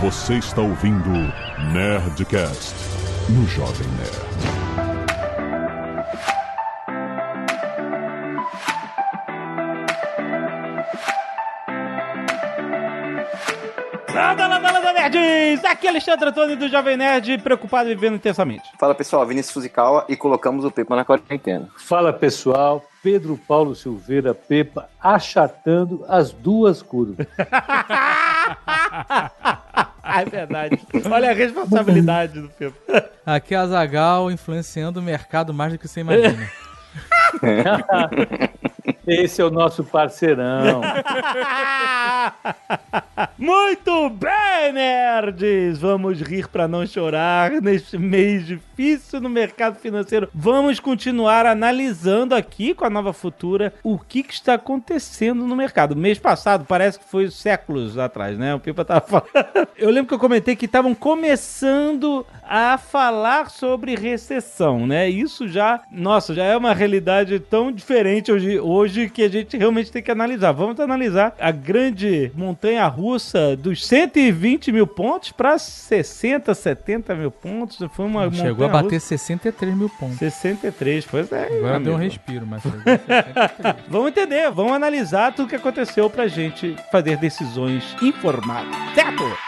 Você está ouvindo Nerdcast no Jovem Nerd. Landa, landa, landa, nerds! Aqui é Alexandre Antônio do Jovem Nerd, preocupado e vivendo intensamente. Fala pessoal, Vinícius Fuzikawa e colocamos o Pepa na quarentena. Fala pessoal, Pedro Paulo Silveira Pepa achatando as duas curvas. é verdade. Olha a responsabilidade do Pepa. Aqui é a Zagal influenciando o mercado mais do que você imagina. Esse é o nosso parceirão. Muito bem, nerds! Vamos rir para não chorar neste mês difícil no mercado financeiro. Vamos continuar analisando aqui com a Nova Futura o que, que está acontecendo no mercado. Mês passado parece que foi séculos atrás, né? O Pipa tava falando. Eu lembro que eu comentei que estavam começando a falar sobre recessão, né? Isso já, nossa, já é uma realidade tão diferente hoje, hoje que a gente realmente tem que analisar. Vamos analisar a grande montanha russa dos 120 mil pontos para 60, 70 mil pontos. Foi uma Chegou a bater 63 mil pontos. 63, pois é. Agora deu um respiro, mas chegou a 63. Vamos entender, vamos analisar tudo que aconteceu pra gente fazer decisões informadas. Certo?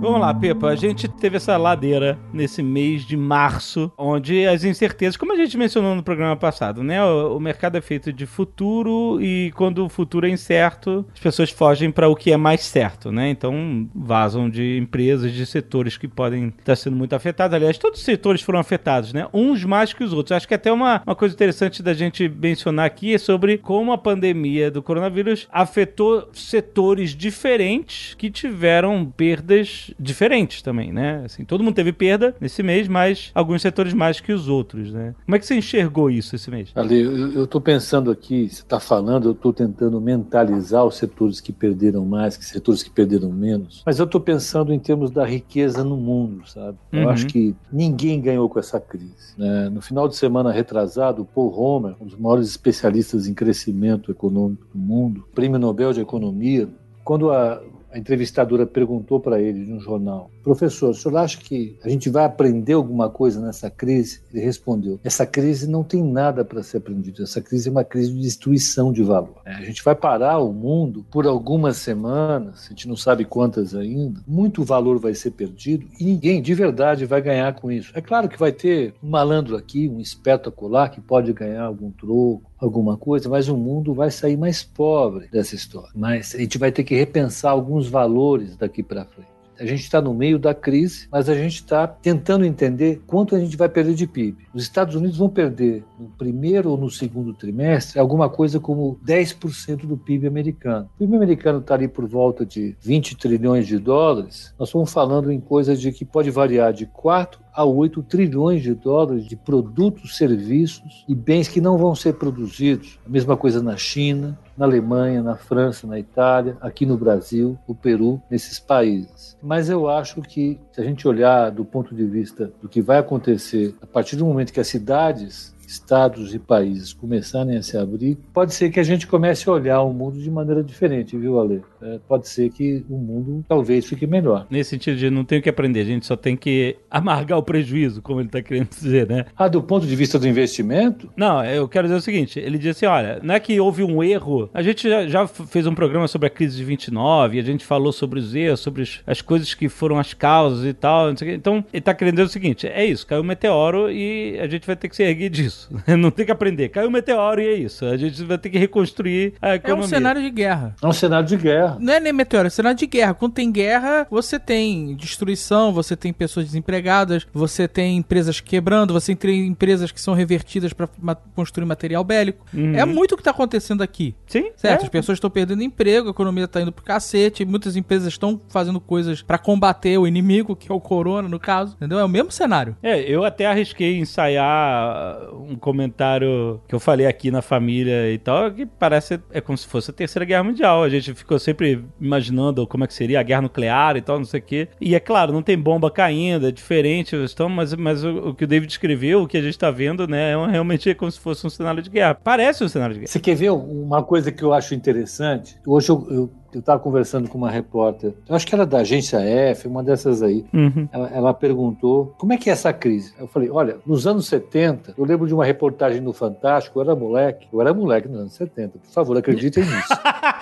Vamos lá, Pepa. A gente teve essa ladeira nesse mês de março, onde as incertezas, como a gente mencionou no programa passado, né? O, o mercado é feito de futuro e quando o futuro é incerto, as pessoas fogem para o que é mais certo, né? Então vazam de empresas, de setores que podem estar sendo muito afetados. Aliás, todos os setores foram afetados, né? Uns mais que os outros. Acho que até uma, uma coisa interessante da gente mencionar aqui é sobre como a pandemia do coronavírus afetou setores diferentes que tiveram perdas diferentes também, né? Assim, todo mundo teve perda nesse mês, mas alguns setores mais que os outros, né? Como é que você enxergou isso esse mês? Ali, eu estou pensando aqui, você está falando, eu estou tentando mentalizar os setores que perderam mais, que setores que perderam menos. Mas eu estou pensando em termos da riqueza no mundo, sabe? Eu Uhum. acho que ninguém ganhou com essa crise. né? No final de semana retrasado, o Paul Homer, um dos maiores especialistas em crescimento econômico do mundo, prêmio Nobel de Economia, quando a, a entrevistadora perguntou para ele um jornal: Professor, o senhor acha que a gente vai aprender alguma coisa nessa crise? Ele respondeu: Essa crise não tem nada para ser aprendido. Essa crise é uma crise de destruição de valor. É, A gente vai parar o mundo por algumas semanas, a gente não sabe quantas ainda. Muito valor vai ser perdido e ninguém de verdade vai ganhar com isso. É claro que vai ter um malandro aqui, um esperto acolá que pode ganhar algum troco alguma coisa, mas o mundo vai sair mais pobre dessa história. Mas a gente vai ter que repensar alguns valores daqui para frente. A gente está no meio da crise, mas a gente está tentando entender quanto a gente vai perder de PIB. Os Estados Unidos vão perder no primeiro ou no segundo trimestre alguma coisa como 10% do PIB americano. O PIB americano está ali por volta de 20 trilhões de dólares. Nós estamos falando em coisa de que pode variar de 4 a 8 trilhões de dólares de produtos, serviços e bens que não vão ser produzidos. A mesma coisa na China, na Alemanha, na França, na Itália, aqui no Brasil, no Peru, nesses países. Mas eu acho que, se a gente olhar do ponto de vista do que vai acontecer a partir do momento que as cidades estados e países começarem a se abrir, pode ser que a gente comece a olhar o mundo de maneira diferente, viu, Ale? É, pode ser que o mundo talvez fique melhor. Nesse sentido de não tem o que aprender, a gente só tem que amargar o prejuízo, como ele tá querendo dizer, né? Ah, do ponto de vista do investimento, Não, eu quero dizer o seguinte: ele diz assim: olha, não é que houve um erro. A gente já, já fez um programa sobre a crise de 29, a gente falou sobre os erros, sobre as, as coisas que foram as causas e tal. Não sei o quê. Então, ele tá querendo dizer o seguinte: é isso, caiu um meteoro e a gente vai ter que se erguer disso. Não tem que aprender. Caiu um meteoro e é isso. A gente vai ter que reconstruir a É economia. um cenário de guerra. é um cenário de guerra. Não é nem meteoro, é cenário de guerra. Quando tem guerra, você tem destruição, você tem pessoas desempregadas, você tem empresas quebrando, você tem empresas que são revertidas para construir material bélico. Uhum. É muito o que tá acontecendo aqui. Sim, Certo, é. as pessoas estão perdendo emprego, a economia tá indo pro cacete, muitas empresas estão fazendo coisas para combater o inimigo, que é o corona, no caso. Entendeu? É o mesmo cenário. É, eu até arrisquei ensaiar um comentário que eu falei aqui na família e tal, que parece é como se fosse a Terceira Guerra Mundial. A gente ficou sempre imaginando como é que seria a guerra nuclear e tal, não sei o quê. E é claro, não tem bomba caindo, é diferente, então, mas, mas o, o que o David escreveu, o que a gente tá vendo, né, é realmente como se fosse um cenário de guerra. Parece um cenário de guerra. Você quer ver uma coisa que eu acho interessante? Hoje eu, eu eu estava conversando com uma repórter, eu acho que era da agência F, uma dessas aí. Uhum. Ela, ela, perguntou como é que é essa crise. Eu falei: olha, nos anos 70, eu lembro de uma reportagem no Fantástico, eu era moleque, eu era moleque nos anos 70, por favor, acreditem nisso.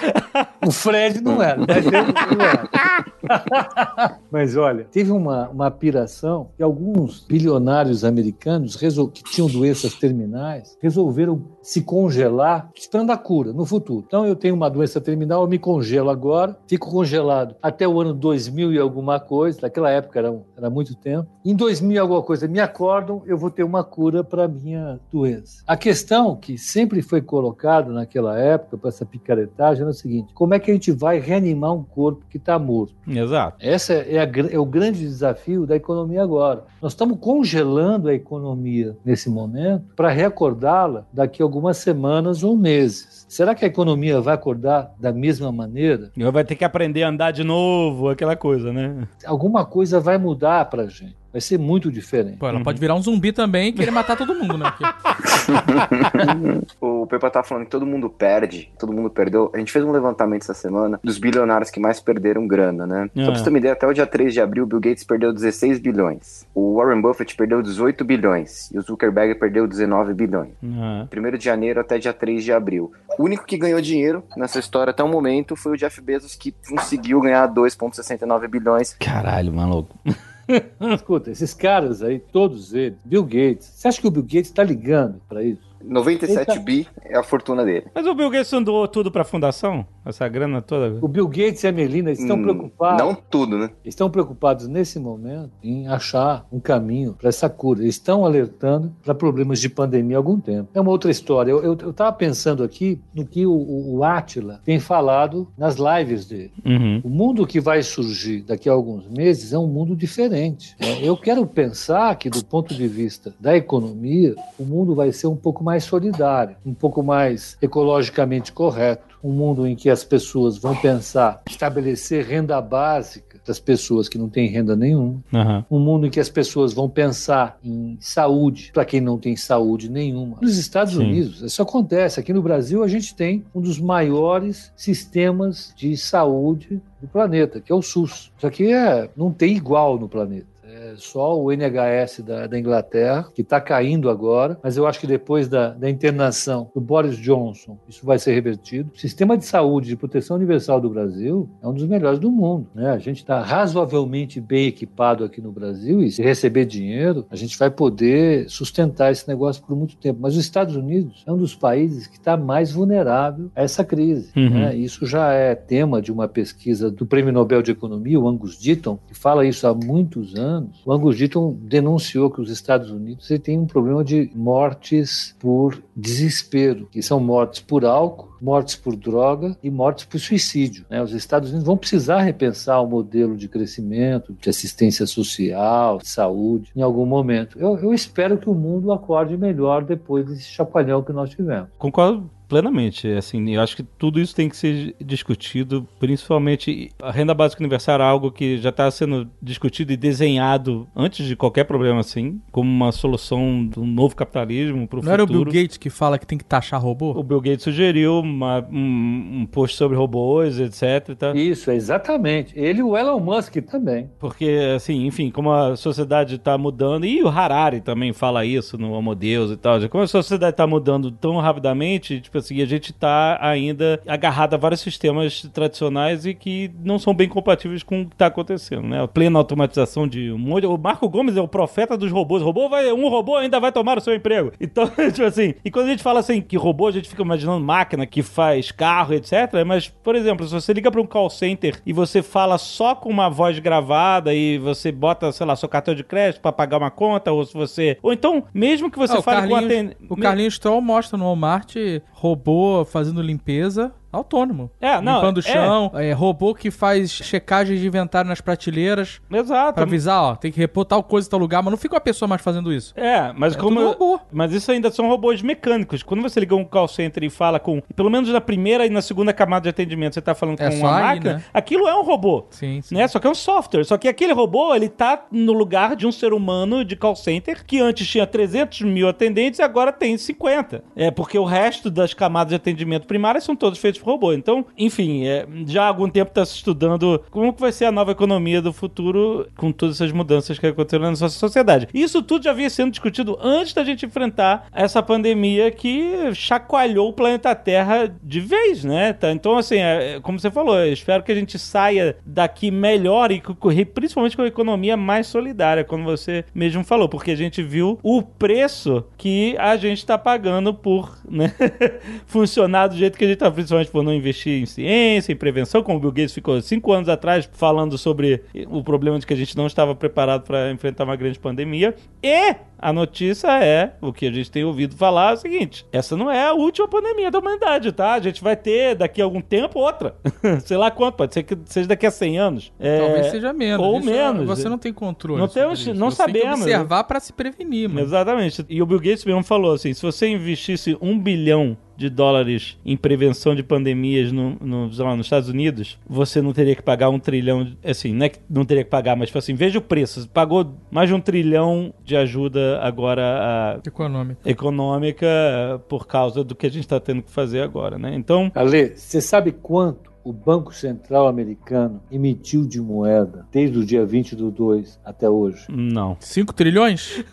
o Fred não era, mas ele não era. mas olha, teve uma, uma piração e alguns bilionários americanos que tinham doenças terminais resolveram se congelar esperando a cura no futuro. Então eu tenho uma doença terminal, eu me congelo agora, fico congelado até o ano 2000 e alguma coisa, naquela época era, era muito tempo. Em 2000 e alguma coisa me acordam, eu vou ter uma cura para a minha doença. A questão que sempre foi colocada naquela época, para essa picaretagem, era o seguinte: como é que a gente vai reanimar um corpo que está morto? Exato. Esse é, a, é o grande desafio da economia agora. Nós estamos congelando a economia nesse momento para recordá-la daqui a algumas semanas ou meses. Será que a economia vai acordar da mesma maneira? Vai ter que aprender a andar de novo, aquela coisa, né? Alguma coisa vai mudar para gente. Vai ser muito diferente. Pô, ela uhum. pode virar um zumbi também e querer matar todo mundo, né? o Pepa tá falando que todo mundo perde, todo mundo perdeu. A gente fez um levantamento essa semana dos bilionários que mais perderam grana, né? Só pra você ter uma ideia, até o dia 3 de abril, o Bill Gates perdeu 16 bilhões. O Warren Buffett perdeu 18 bilhões. E o Zuckerberg perdeu 19 bilhões. Uhum. Primeiro de janeiro até dia 3 de abril. O único que ganhou dinheiro nessa história até o momento foi o Jeff Bezos, que conseguiu ganhar 2,69 bilhões. Caralho, maluco. Escuta, esses caras aí, todos eles, Bill Gates, você acha que o Bill Gates está ligando para isso? 97 Eita. bi é a fortuna dele. Mas o Bill Gates não doou tudo pra fundação? Essa grana toda? O Bill Gates e a Melina estão hum, preocupados. Não tudo, né? Estão preocupados nesse momento em achar um caminho para essa cura. Eles estão alertando para problemas de pandemia há algum tempo. É uma outra história. Eu estava pensando aqui no que o, o, o Atila tem falado nas lives dele. Uhum. O mundo que vai surgir daqui a alguns meses é um mundo diferente. É, eu quero pensar que, do ponto de vista da economia, o mundo vai ser um pouco mais mais solidário, um pouco mais ecologicamente correto, um mundo em que as pessoas vão pensar estabelecer renda básica das pessoas que não têm renda nenhuma, uhum. um mundo em que as pessoas vão pensar em saúde para quem não tem saúde nenhuma. Nos Estados Sim. Unidos, isso acontece. Aqui no Brasil, a gente tem um dos maiores sistemas de saúde do planeta, que é o SUS. Isso aqui é, não tem igual no planeta só o NHS da, da Inglaterra, que está caindo agora, mas eu acho que depois da, da internação do Boris Johnson, isso vai ser revertido. O sistema de saúde de proteção universal do Brasil é um dos melhores do mundo. Né? A gente está razoavelmente bem equipado aqui no Brasil e se receber dinheiro, a gente vai poder sustentar esse negócio por muito tempo. Mas os Estados Unidos é um dos países que está mais vulnerável a essa crise. Uhum. Né? Isso já é tema de uma pesquisa do Prêmio Nobel de Economia, o Angus Deaton, que fala isso há muitos anos o Angus Deaton denunciou que os Estados Unidos têm um problema de mortes por desespero, que são mortes por álcool, mortes por droga e mortes por suicídio. Né? Os Estados Unidos vão precisar repensar o modelo de crescimento, de assistência social, de saúde, em algum momento. Eu, eu espero que o mundo acorde melhor depois desse chacoalhão que nós tivemos. Concordo plenamente. Assim, eu acho que tudo isso tem que ser discutido, principalmente a renda básica universal é algo que já está sendo discutido e desenhado antes de qualquer problema assim, como uma solução do novo capitalismo para o futuro. Não era o Bill Gates que fala que tem que taxar robô? O Bill Gates sugeriu uma, um, um post sobre robôs, etc. Isso, exatamente. Ele e o Elon Musk também. Porque, assim, enfim, como a sociedade está mudando, e o Harari também fala isso no Homo Deus e tal, como a sociedade está mudando tão rapidamente, tipo, tipo assim, a gente tá ainda agarrado a vários sistemas tradicionais e que não são bem compatíveis com o que tá acontecendo, né? A plena automatização de um monte. O Marco Gomes é o profeta dos robôs. O robô vai, um robô ainda vai tomar o seu emprego. Então, tipo assim, e quando a gente fala assim que robô, a gente fica imaginando máquina que faz carro, etc. Mas, por exemplo, se você liga para um call center e você fala só com uma voz gravada e você bota, sei lá, seu cartão de crédito para pagar uma conta, ou se você. Ou então, mesmo que você ah, fale com atendente. O Carlinhos Troll mostra no Walmart robô fazendo limpeza Autônomo. É, não, Limpando o é. chão, é. robô que faz checagem de inventário nas prateleiras Exato. pra avisar, ó, tem que repor tal coisa em tal lugar, mas não fica uma pessoa mais fazendo isso. É, mas É como. robô. Mas isso ainda são robôs mecânicos. Quando você liga um call center e fala com. Pelo menos na primeira e na segunda camada de atendimento, você tá falando É com só uma aí, máquina, né? aquilo é um robô. Sim, sim. Né? Só que é um software. Só que aquele robô, ele tá no lugar de um ser humano de call center que antes tinha 300 mil atendentes e agora tem 50. É porque o resto das camadas de atendimento primárias são todos feitos por robô. Então, enfim, é, já há algum tempo está se estudando como que vai ser a nova economia do futuro com todas essas mudanças que aconteceram na nossa sociedade. Isso tudo já havia sendo discutido antes da gente enfrentar essa pandemia que chacoalhou o planeta Terra de vez, né? Tá? Então, assim, é, é, como você falou, eu espero que a gente saia daqui melhor e principalmente com a economia mais solidária, como você mesmo falou, porque a gente viu o preço que a gente está pagando por né, funcionar do jeito que a gente está, principalmente por não investir em ciência, em prevenção, como o Bill Gates ficou cinco anos atrás falando sobre o problema de que a gente não estava preparado para enfrentar uma grande pandemia. E a notícia é, o que a gente tem ouvido falar é o seguinte: essa não é a última pandemia da humanidade, tá? A gente vai ter daqui a algum tempo outra. Sei lá quanto, pode ser que seja daqui a 100 anos. É, Talvez seja menos. Ou Isso é- menos. Você não tem controle. Não temos- não Você Tem sabemos. que observar pra se prevenir, mano. Exatamente. E o Bill Gates mesmo falou assim: se você investisse um bilhão de dólares em prevenção de pandemias no, no, lá, nos Estados Unidos, você não teria que pagar um trilhão. Assim, não é que não teria que pagar, mas tipo assim, veja o preço. Você pagou mais de um trilhão de ajuda agora a econômica eh, por causa do que a gente está tendo que fazer agora, né? Então, Ale, você sabe quanto o Banco Central americano emitiu de moeda desde o dia 20 do 2 até hoje? não. 5 trilhões?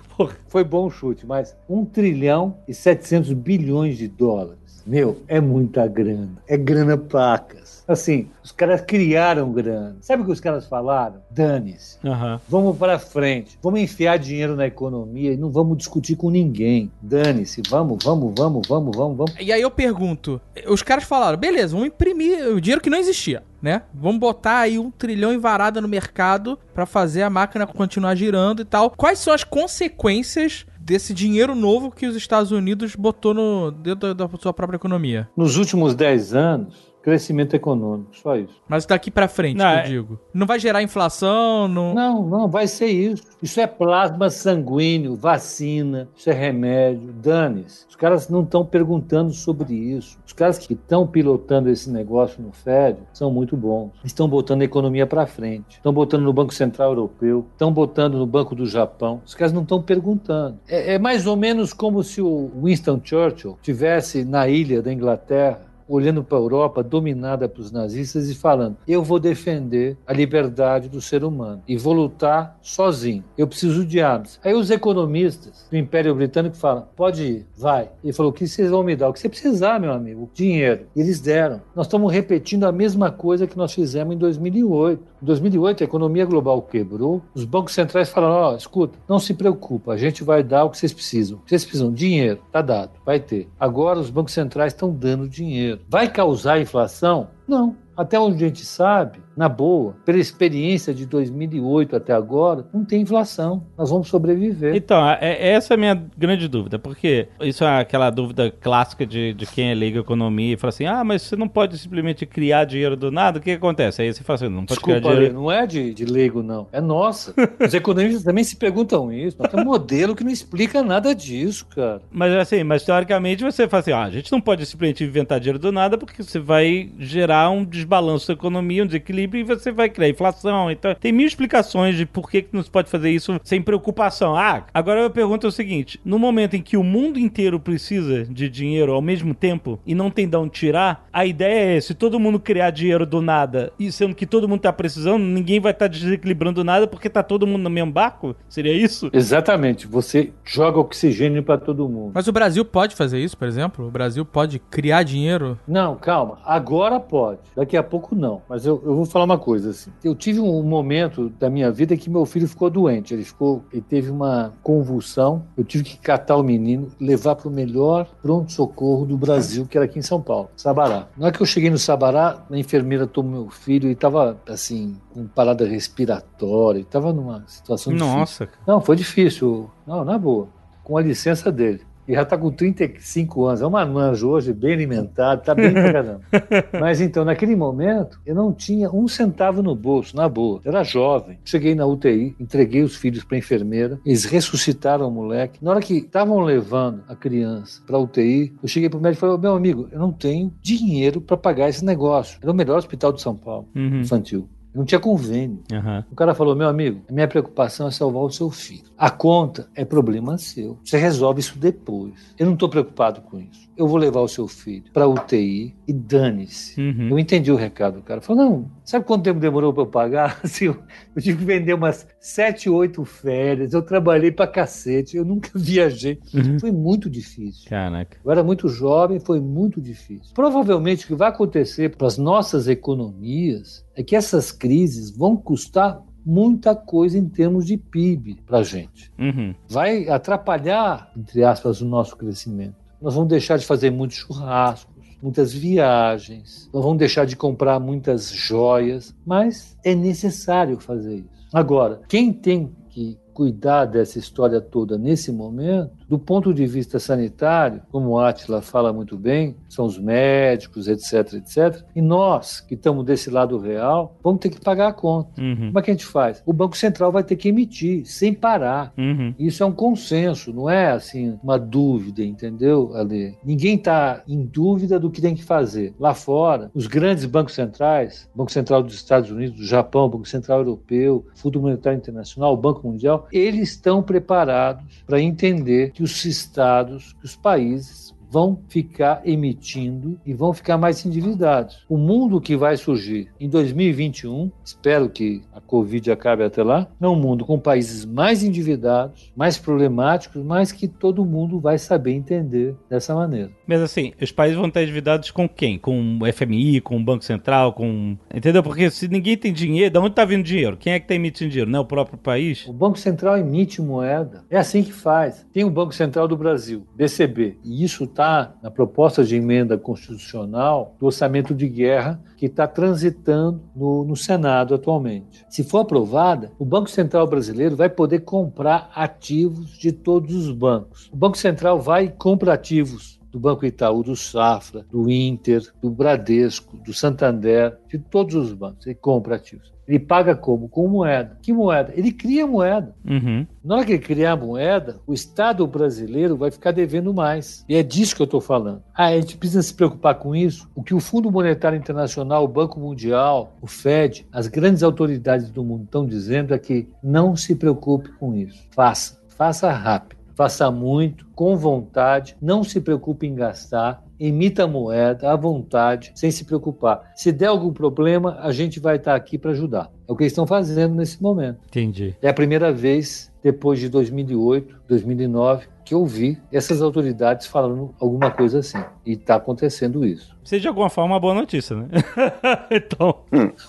Foi bom chute, mas 1 trilhão e 700 bilhões de dólares. Meu, é muita grana. É grana pacas. Assim, os caras criaram grana. Sabe o que os caras falaram? Dane-se. Aham. Vamos para frente. Vamos enfiar dinheiro na economia e não vamos discutir com ninguém. Dane-se. Vamos, vamos, vamos, vamos, vamos, vamos. E aí eu pergunto, os caras falaram, beleza, vamos imprimir o dinheiro que não existia, né? Vamos botar aí um trilhão em varada no mercado pra fazer a máquina continuar girando e tal. Quais são as consequências desse dinheiro novo que os Estados Unidos botou no dentro da da sua própria economia? Nos últimos 10 anos, crescimento econômico, só isso. Mas daqui pra frente, Não, eu é- digo. Não vai gerar inflação, não... Não, não, vai ser isso. Isso é plasma sanguíneo, vacina, isso é remédio, dane-se. Os caras não estão perguntando sobre isso. Os caras que estão pilotando esse negócio no Fed são muito bons. Estão botando a economia para frente. Estão botando no Banco Central Europeu, estão botando no Banco do Japão. Os caras não estão perguntando. É, é mais ou menos como se o Winston Churchill tivesse na ilha da Inglaterra olhando para a Europa dominada pelos nazistas e falando: eu vou defender a liberdade do ser humano e vou lutar sozinho. Eu preciso de armas. Aí os economistas do Império Britânico falam: pode ir, vai. Ele falou: o que vocês vão me dar? O que você precisar, meu amigo? Dinheiro. E eles deram. Nós estamos repetindo a mesma coisa que nós fizemos em 2008. Em 2008, a economia global quebrou. Os bancos centrais falaram: ó, escuta, não se preocupa, a gente vai dar o que vocês precisam. Vocês precisam dinheiro, tá dado, vai ter. Agora os bancos centrais estão dando dinheiro. Vai causar inflação? Não. Até onde a gente sabe, na boa, pela experiência de 2008 até agora, não tem inflação. Nós vamos sobreviver. Então, é, essa é a minha grande dúvida, porque isso é aquela dúvida clássica de, de quem é leigo economia e fala assim: ah, mas você não pode simplesmente criar dinheiro do nada, o que, acontece? Aí você fala assim: não pode Desculpa, criar dinheiro. não é de, de leigo, não. É nossa. Os economistas também se perguntam isso. Nós temos um modelo que não explica nada disso, cara. Mas assim, mas teoricamente você fala assim: ah, a gente não pode simplesmente inventar dinheiro do nada, porque você vai gerar um desbalanço da economia, um desequilíbrio, e você vai criar inflação. Então, tem mil explicações de por que, que não se pode fazer isso sem preocupação. Ah, agora eu pergunto o seguinte: no momento em que o mundo inteiro precisa de dinheiro ao mesmo tempo e não tem de onde tirar, a ideia é: se todo mundo criar dinheiro do nada, e sendo que todo mundo tá precisando, ninguém vai estar desequilibrando nada porque tá todo mundo no mesmo barco? Seria isso? Exatamente. Você joga oxigênio para todo mundo. Mas o Brasil pode fazer isso, por exemplo? O Brasil pode criar dinheiro? Não, calma. Agora pode. Daqui a pouco não. Mas eu, eu vou falar uma coisa assim. Eu tive um momento da minha vida que meu filho ficou doente. Ele ficou, ele teve uma convulsão. Eu tive que catar o menino, levar para o melhor pronto-socorro do Brasil, que era aqui em São Paulo, Sabará. Na hora que eu cheguei no Sabará, a enfermeira tomou meu filho e estava assim com parada respiratória. Estava numa situação difícil. Nossa. Não, foi difícil. Não, na boa. Com a licença dele. E já está com 35 anos. É uma anjo hoje, bem alimentado, está bem pra caramba. Mas então, naquele momento, eu não tinha um centavo no bolso, na boa. Eu era jovem. Cheguei na UTI, entreguei os filhos para enfermeira, eles ressuscitaram o moleque. Na hora que estavam levando a criança para UTI, eu cheguei pro médico e falei: meu amigo, eu não tenho dinheiro para pagar esse negócio. Era o melhor hospital de São Paulo, Uhum. infantil. Não tinha convênio. Aham. O cara falou: meu amigo, a minha preocupação é salvar o seu filho. A conta é problema seu. Você resolve isso depois. Eu não estou preocupado com isso. Eu vou levar o seu filho para UTI e dane-se. Uhum. Eu entendi o recado do cara. Falou: não, sabe quanto tempo demorou para eu pagar? Assim, eu, eu tive que vender umas sete, oito férias. Eu trabalhei para cacete. Eu nunca viajei. Uhum. Foi muito difícil. Caraca. Eu era muito jovem, foi muito difícil. Provavelmente o que vai acontecer para as nossas economias é que essas crises vão custar muita coisa em termos de PIB para a gente. Uhum. Vai atrapalhar, entre aspas, o nosso crescimento. Nós vamos deixar de fazer muitos churrascos, muitas viagens, nós vamos deixar de comprar muitas joias, mas é necessário fazer isso. Agora, quem tem que cuidar dessa história toda nesse momento, do ponto de vista sanitário, como o Atila fala muito bem, são os médicos, etc, etc. E nós, que estamos desse lado real, vamos ter que pagar a conta. Uhum. Como é que a gente faz? O Banco Central vai ter que emitir, sem parar. Uhum. Isso é um consenso, não é assim uma dúvida, entendeu, Ale? Ninguém está em dúvida do que tem que fazer. Lá fora, os grandes bancos centrais, Banco Central dos Estados Unidos, do Japão, Banco Central Europeu, Fundo Monetário Internacional, Banco Mundial, eles estão preparados para entender que os estados, que os países vão ficar emitindo e vão ficar mais endividados. O mundo que vai surgir em 2021, espero que a Covid acabe até lá, é um mundo com países mais endividados, mais problemáticos, mas que todo mundo vai saber entender dessa maneira. Mas assim, os países vão estar endividados com quem? Com o FMI, com o Banco Central, com. Entendeu? Porque se ninguém tem dinheiro, de onde tá vindo dinheiro? Quem é que tá emitindo dinheiro? Não é o próprio país? O Banco Central emite moeda. É assim que faz. Tem o Banco Central do Brasil, BCB, e isso está na proposta de emenda constitucional do orçamento de guerra que está transitando no, no Senado atualmente. Se for aprovada, o Banco Central brasileiro vai poder comprar ativos de todos os bancos. O Banco Central vai e compra ativos do Banco Itaú, do Safra, do Inter, do Bradesco, do Santander, de todos os bancos. Ele compra ativos. Ele paga como? Com moeda. Que moeda? Ele cria moeda. Uhum. Na hora que ele criar a moeda, o Estado brasileiro vai ficar devendo mais. E é disso que eu estou falando. Ah, a gente precisa se preocupar com isso? O que o Fundo Monetário Internacional, o Banco Mundial, o FED, as grandes autoridades do mundo estão dizendo é que não se preocupe com isso. Faça. Faça rápido. Faça muito, com vontade, não se preocupe em gastar, emita a moeda à vontade, sem se preocupar. Se der algum problema, a gente vai estar aqui para ajudar. É o que eles estão fazendo nesse momento. Entendi. É a primeira vez, depois de 2008, 2009, que eu vi essas autoridades falando alguma coisa assim. E está acontecendo isso. Seja de alguma forma uma boa notícia, né? então,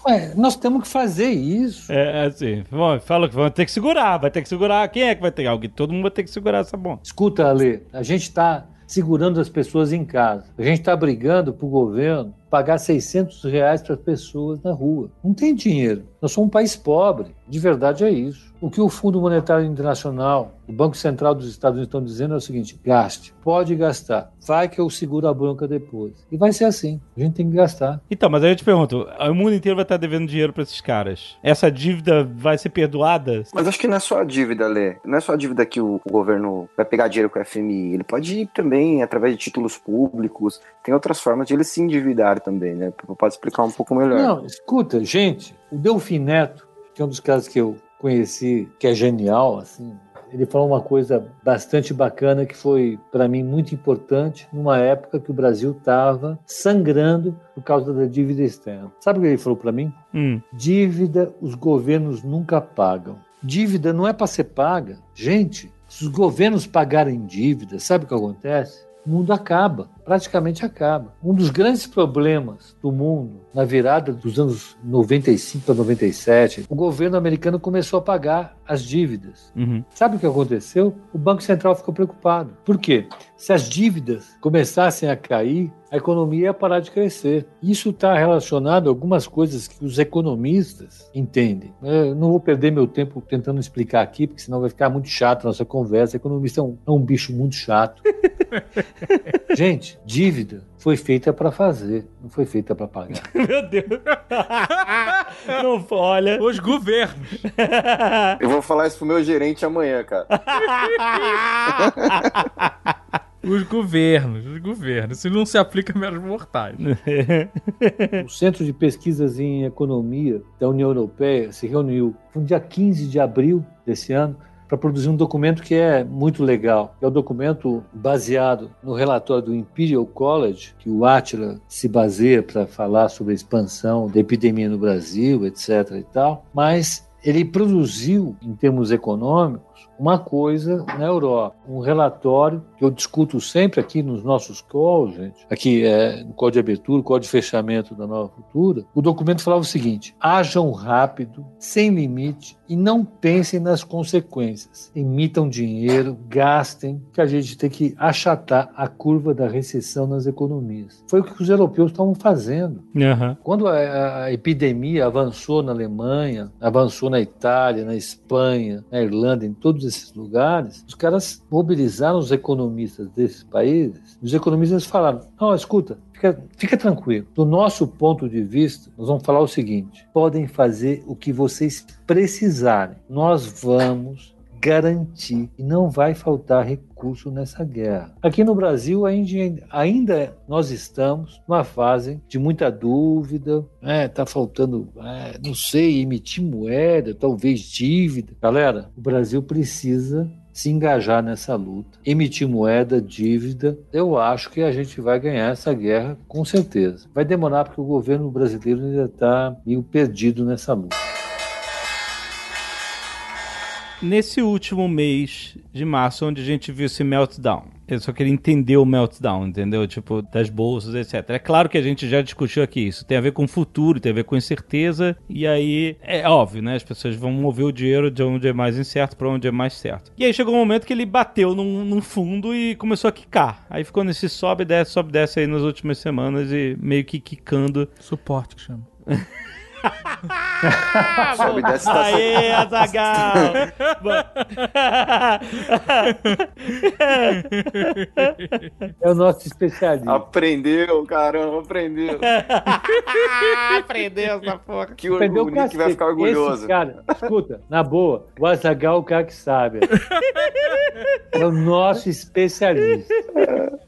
Ué, nós temos que fazer isso. é assim, bom, fala que vão ter que segurar, vai ter que segurar. Quem é que vai ter? Alguém, todo mundo vai ter que segurar essa bomba. Escuta, Ale, a gente está segurando as pessoas em casa. A gente está brigando para o governo pagar 600 reais para as pessoas na rua. Não tem dinheiro. Nós somos um país pobre. De verdade é isso. O que o Fundo Monetário Internacional, o Banco Central dos Estados Unidos estão dizendo é o seguinte: gaste, pode gastar, vai que eu seguro a bronca depois. E vai ser assim. A gente tem que gastar. Então, mas aí eu te pergunto, o mundo inteiro vai estar devendo dinheiro pra esses caras. Essa dívida vai ser perdoada? Mas acho que não é só a dívida, Lê. Não é só a dívida que o, o governo vai pegar dinheiro com o FMI. Ele pode ir também através de títulos públicos. Tem outras formas de ele se endividar também, né? Pode explicar um pouco melhor. Não, escuta, gente, o Delfim Neto, que é um dos caras que eu conheci, que é genial, assim, ele falou uma coisa bastante bacana que foi, para mim, muito importante numa época que o Brasil estava sangrando por causa da dívida externa. Sabe o que ele falou para mim? Hum, Dívida os governos nunca pagam. Dívida não é para ser paga. Gente, se os governos pagarem dívida, sabe o que acontece? O mundo acaba, praticamente acaba. Um dos grandes problemas do mundo na virada dos anos 95 para 97, o governo americano começou a pagar as dívidas. uhum. Sabe o que aconteceu? O Banco Central ficou preocupado. Por quê? Se as dívidas começassem a cair, a economia ia parar de crescer. Isso está relacionado a algumas coisas que os economistas entendem. Eu não vou perder meu tempo tentando explicar aqui, porque senão vai ficar muito chato a nossa conversa. Economista é um, é um bicho muito chato. Gente, dívida foi feita para fazer, não foi feita para pagar. Meu Deus. Não, olha. Os governos. Eu vou falar isso pro meu gerente amanhã, cara. Os governos, os governos. Isso não se aplica a meros mortais. O Centro de Pesquisas em Economia da União Europeia se reuniu no dia 15 de abril desse ano para produzir um documento que é muito legal. É o um documento baseado no relatório do Imperial College, que o Atila se baseia para falar sobre a expansão da epidemia no Brasil, etc. e tal, mas ele produziu, em termos econômicos, uma coisa na Europa. Um relatório que eu discuto sempre aqui nos nossos calls, gente, aqui é, no código de abertura, código de fechamento da Nova Futura, o documento falava o seguinte: ajam rápido, sem limite e não pensem nas consequências. Emitam dinheiro, gastem, que a gente tem que achatar a curva da recessão nas economias. Foi o que os europeus estavam fazendo. Uhum. Quando a, a epidemia avançou na Alemanha, avançou na Itália, na Espanha, na Irlanda, em todos esses lugares, os caras mobilizaram os economistas desses países. Os economistas falaram: não, escuta, Fica, fica, tranquilo. Do nosso ponto de vista, nós vamos falar o seguinte: podem fazer o que vocês precisarem. Nós vamos garantir que não vai faltar recurso nessa guerra. Aqui no Brasil ainda, nós estamos numa fase de muita dúvida, está né? faltando, é, não sei, emitir moeda, talvez dívida. Galera, o Brasil precisa se engajar nessa luta, emitir moeda, dívida, eu acho que a gente vai ganhar essa guerra com certeza. Vai demorar porque o governo brasileiro ainda está meio perdido nessa luta. Nesse último mês de março, onde a gente viu esse meltdown, eu só queria entender o meltdown, entendeu? Tipo, das bolsas, etc. É claro que a gente já discutiu aqui isso. Tem a ver com o futuro, tem a ver com incerteza. E aí, é óbvio, né? As pessoas vão mover o dinheiro de onde é mais incerto para onde é mais certo. E aí chegou um momento que ele bateu num, num fundo e começou a quicar. Aí ficou nesse sobe, desce, sobe, desce aí nas últimas semanas e meio que quicando. Suporte que chama. Sobe dessa tá Aê, Azagal! É o nosso especialista. Aprendeu, caramba, aprendeu. Aprendeu essa porra. Que o, Aprendeu o Nick vai ficar orgulhoso. Esse cara, escuta, na boa, o Azagal é o cara que sabe. É o nosso especialista.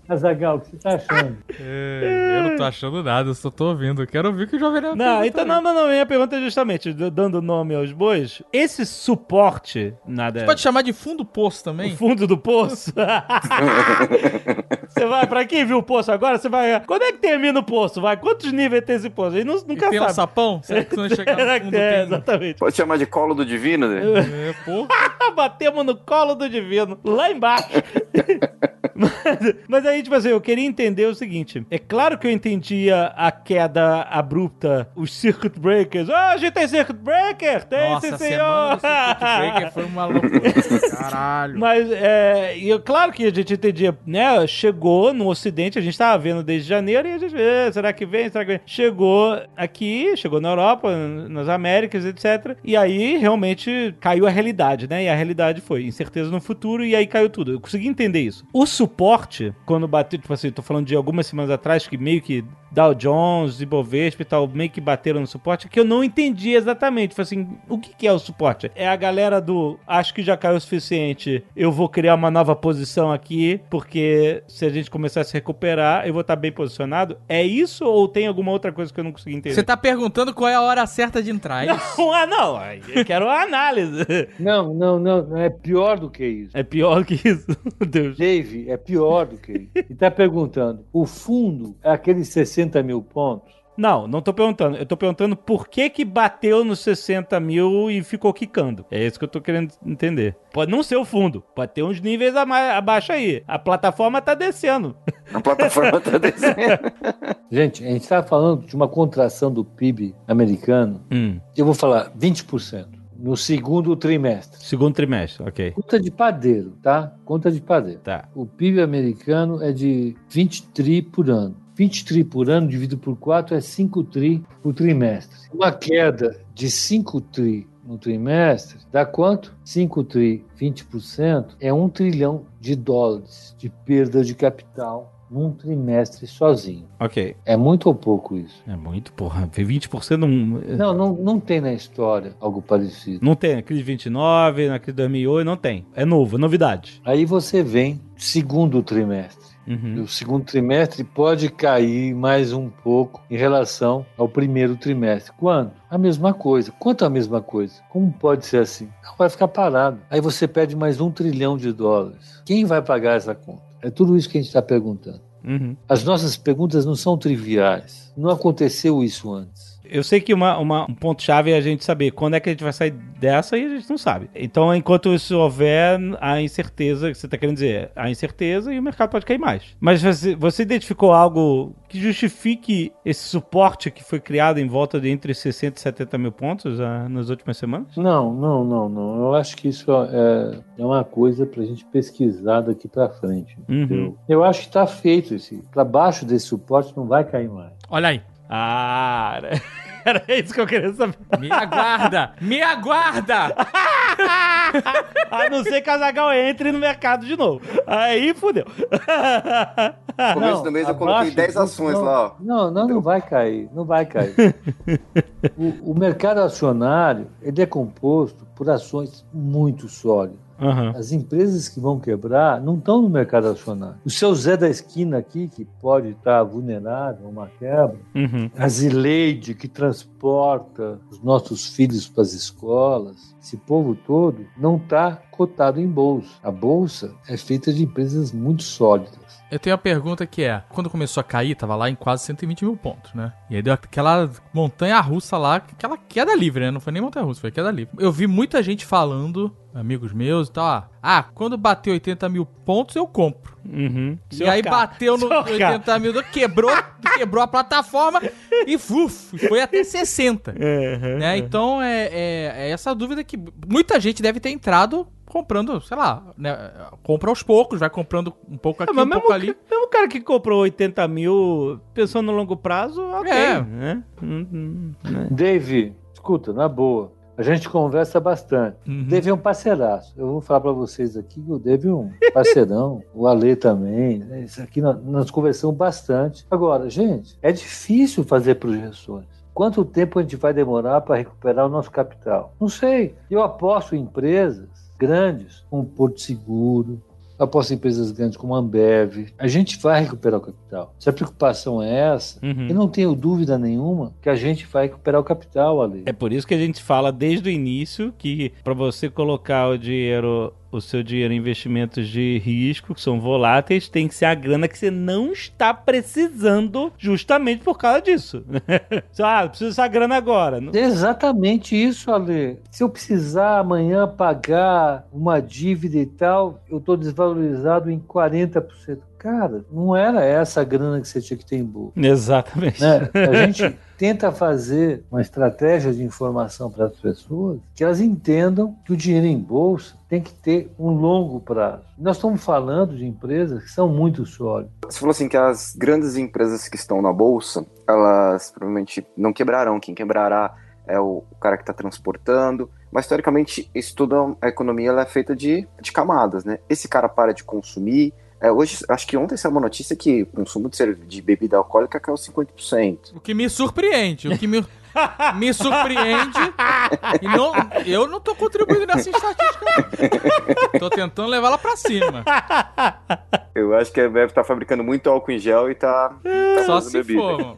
Azagal, o que você tá achando? É, eu não tô achando nada, eu só tô ouvindo. Eu quero ouvir o que o Jovem Nerd Não, pergunta então aí. não, não, não. Minha pergunta é justamente, dando nome aos bois, esse suporte, nada. Pode chamar de fundo poço O também? fundo do poço. você vai, pra quem viu o poço agora, você vai. Quando é que termina o poço? Vai? Quantos níveis tem esse poço? Aí nu- E nunca tem um sabe. sapão? Será que quando chegar no fundo é, tem... exatamente. Pode chamar de colo do divino, né? É, porra. Batemos no colo do divino, lá embaixo. Mas, mas aí, tipo assim, eu queria entender o seguinte: é claro que eu entendia a queda abrupta, os circuit breakers. Ah, a gente tem circuit breaker! Tem, Nossa, sim, senhor! Circuit Breaker foi uma loucura. Caralho. Mas, é, eu- claro que a gente entendia, né? Chegou no Ocidente, a gente tava vendo desde janeiro e a gente, "Eh, será que vem? Será que vem? Chegou aqui, chegou na Europa, nas Américas, etc. E aí realmente caiu a realidade, né? E a realidade foi incerteza no futuro e aí caiu tudo. Eu consegui entender isso. O suporte, quando bateu, tipo assim, tô falando de algumas semanas atrás que meio que Dow Jones, Ibovespa e tal, meio que bateram no suporte, que eu não entendi exatamente. Falei assim, o que, que é o suporte? É a galera do acho que já caiu o suficiente, eu vou criar uma nova posição aqui, porque se a gente começar a se recuperar, eu vou estar bem posicionado? É isso ou tem alguma outra coisa que eu não consegui entender? Você tá perguntando qual é a hora certa de entrar, é isso? Não, ah, não. Eu quero uma análise. Não, não, não, não, é pior do que isso. É pior que isso. Meu Deus. Dave, é pior do que isso. E tá perguntando, o fundo é aqueles 60 mil pontos? Não, não tô perguntando. Eu tô perguntando por que que bateu nos 60 mil e ficou quicando. É isso que eu tô querendo entender. Pode não ser o fundo. Pode ter uns níveis abaixo aí. A plataforma tá descendo. A plataforma tá descendo. Gente, a gente está falando de uma contração do PIB americano, Hum, eu vou falar 20%, no segundo trimestre. segundo trimestre, ok. Conta de padeiro, tá? Conta de padeiro. Tá. O PIB americano é de 20 tri por ano. 20 tri por ano dividido por 4 é 5 tri por trimestre. Uma queda de 5 tri no trimestre, dá quanto? 5 tri, 20%, é 1 trilhão de dólares de perda de capital num trimestre sozinho. Ok. É muito ou pouco isso? É muito, porra. 20% não. Não, não, não tem na história algo parecido. Não tem. Na crise de 29, na crise de 2008, não tem. É novo, é novidade. Aí você vem segundo trimestre. Uhum. O segundo trimestre pode cair mais um pouco em relação ao primeiro trimestre. Quando? A mesma coisa. Quanto a mesma coisa? Como pode ser assim? Vai ficar parado. Aí você pede mais um trilhão de dólares. Quem vai pagar essa conta? É tudo isso que a gente está perguntando. Uhum. As nossas perguntas não são triviais. Não aconteceu isso antes. Eu sei que uma, uma- um ponto-chave é a gente saber quando é que a gente vai sair dessa e a gente não sabe. Então, enquanto isso houver, a incerteza, que você está querendo dizer, a incerteza e o mercado pode cair mais. Mas você, você identificou algo que justifique esse suporte que foi criado em volta de entre 60 e 70 mil pontos ah, nas últimas semanas? Não, não, não, não. Eu acho que isso é, é uma coisa para a gente pesquisar daqui para frente. Uhum. Eu acho que está feito esse. Para baixo desse suporte não vai cair mais. Olha aí. Ah, era, era isso que eu queria saber. Me aguarda! me aguarda! A não ser que a Zagal entre no mercado de novo. Aí fudeu. No começo Não, do mês eu coloquei abaixo 10 do- ações não, lá, ó. Não, não, não vai cair, não vai cair. o, o mercado acionário ele é composto por ações muito sólidas. Aham. As empresas que vão quebrar não estão no mercado acionário. O seu Zé da esquina aqui, que pode estar vulnerável a uma quebra, Uhum. a Zileide, que transporta os nossos filhos para as escolas, esse povo todo não está cotado em bolsa. A bolsa é feita de empresas muito sólidas. Eu tenho uma pergunta que é: quando começou a cair, tava lá em quase 120 mil pontos, né? E aí deu aquela montanha russa lá, aquela queda livre, né? Não foi nem montanha russa, foi queda livre. Eu vi muita gente falando, amigos meus e tal, ah, ah, quando bater 80 mil pontos eu compro. Uhum. e aí bateu no Seu cara. 80 mil, quebrou, quebrou a plataforma e fuf, foi até 60. Uhum. né? Então é, é- é essa dúvida que muita gente deve ter entrado comprando, sei lá, né? compra aos poucos, vai comprando um pouco aqui, Ah, mas um pouco ali. mesmo o cara que comprou 80 mil pensando no longo prazo, ok. É. Né? Hum, hum, né? Dave, escuta, na boa. A gente conversa bastante. Uhum. Dave é um parceiraço. Eu vou falar para vocês aqui que o Dave é um parceirão. o Ale também. né? Isso aqui nós, nós conversamos bastante. Agora, gente, é difícil fazer projeções. Quanto tempo a gente vai demorar para recuperar o nosso capital? Não sei. Eu aposto em empresas grandes, como Porto Seguro, eu aposto em empresas grandes como a Ambev. A gente vai recuperar o capital. Se a preocupação é essa, Uhum. eu não tenho dúvida nenhuma que a gente vai recuperar o capital, Ale. É por isso que a gente fala desde o início que para você colocar o dinheiro, o seu dinheiro em investimentos de risco, que são voláteis, tem que ser a grana que você não está precisando justamente por causa disso. ah, preciso dessa grana agora. É exatamente isso, Ale. Se eu precisar amanhã pagar uma dívida e tal, eu estou desvalorizado em 40%. Cara, não era essa a grana que você tinha que ter em bolsa. Exatamente. né? A gente tenta fazer uma estratégia de informação para as pessoas que elas entendam que o dinheiro em bolsa tem que ter um longo prazo. Nós estamos falando de empresas que são muito sólidas. Você falou assim que as grandes empresas que estão na bolsa, elas provavelmente não quebrarão. Quem quebrará é o cara que está transportando. Mas, teoricamente, isso tudo, a economia ela é feita de, de camadas, né? Esse cara para de consumir. É, hoje, acho que ontem saiu uma notícia que o consumo de, de bebida alcoólica caiu 50%. O que me surpreende, o que me, me surpreende. E não, eu não tô contribuindo nessa estatística. não. Tô tentando levar ela pra cima. Eu acho que a Bev tá fabricando muito álcool em gel e tá. tá Só se bebida. for.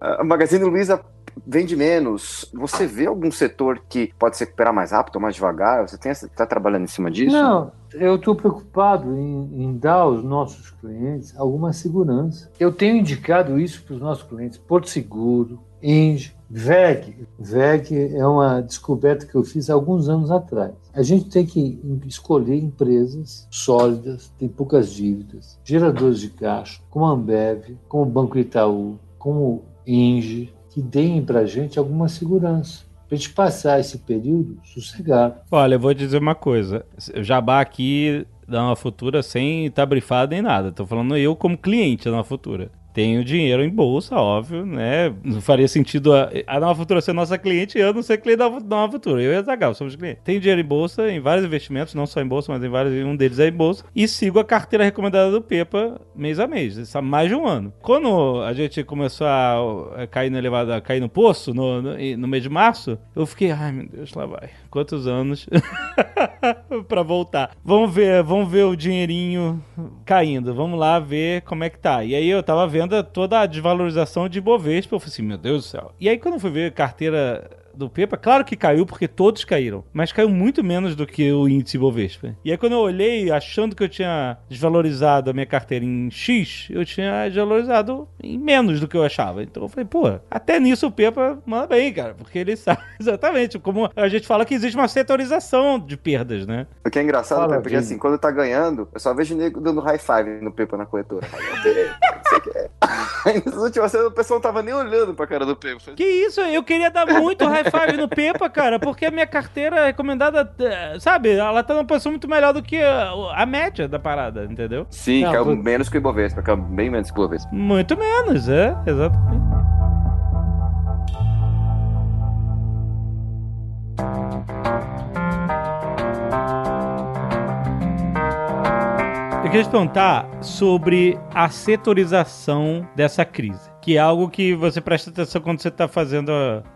A Magazine Luiza vende menos. Você vê algum setor que pode se recuperar mais rápido ou mais devagar? Você tem, tá trabalhando em cima disso? Não, eu estou preocupado em, em dar aos nossos clientes alguma segurança. Eu tenho indicado isso para os nossos clientes. Porto Seguro, Inge, VEG. VEG é uma descoberta que eu fiz alguns anos atrás. A gente tem que escolher empresas sólidas, tem poucas dívidas, geradores de caixa, como a Ambev, como o Banco Itaú, como Inge, que deem para a gente alguma segurança. Para a gente passar esse período sossegado. Olha, eu vou dizer uma coisa. Jabá aqui da Nova Futura sem estar brifado nem nada. Tô falando eu como cliente da Nova Futura. Tenho dinheiro em bolsa, óbvio, né? Não faria sentido a, a Nova Futura ser nossa cliente e eu não ser cliente da Nova Futura. Eu e a Zagal somos clientes. Tenho dinheiro em bolsa, em vários investimentos, não só em bolsa, mas em vários, um deles é em bolsa. E sigo a carteira recomendada do Pepa mês a mês. Isso há mais de um ano. Quando a gente começou a, cair no elevado, a cair no poço, no, no, no mês de março, eu fiquei, ai meu Deus, lá vai. Quantos anos pra voltar? Vamos ver, vamos ver o dinheirinho caindo. Vamos lá ver como é que tá. E aí eu tava vendo toda a desvalorização de Bovespa. Eu falei assim, meu Deus do céu. E aí quando eu fui ver carteira do Pepa, claro que caiu porque todos caíram, mas caiu muito menos do que o índice Bovespa. E aí quando eu olhei, achando que eu tinha desvalorizado a minha carteira em X, eu tinha desvalorizado em menos do que eu achava. Então eu falei, pô, até nisso o Pepa manda bem, cara, porque ele sabe exatamente como a gente fala que existe uma setorização de perdas, né? O que é engraçado, Fala, Pepa, porque assim, quando tá ganhando, eu só vejo o nego dando high five no Pepa na corretora. Aí é. Aí nas últimas cenas o pessoal não tava nem olhando pra cara do Pepa. Que isso, eu queria dar muito high five no Pepa, cara, porque a minha carteira recomendada, eh, sabe, ela tá numa posição muito melhor do que a, a média da parada, entendeu? Sim, Não, caiu vou- menos que o Ibovespa, caiu bem menos que o Ibovespa. Muito menos, é, exatamente. Eu queria te perguntar sobre a setorização dessa crise. Que é algo que você presta atenção quando você está fazendo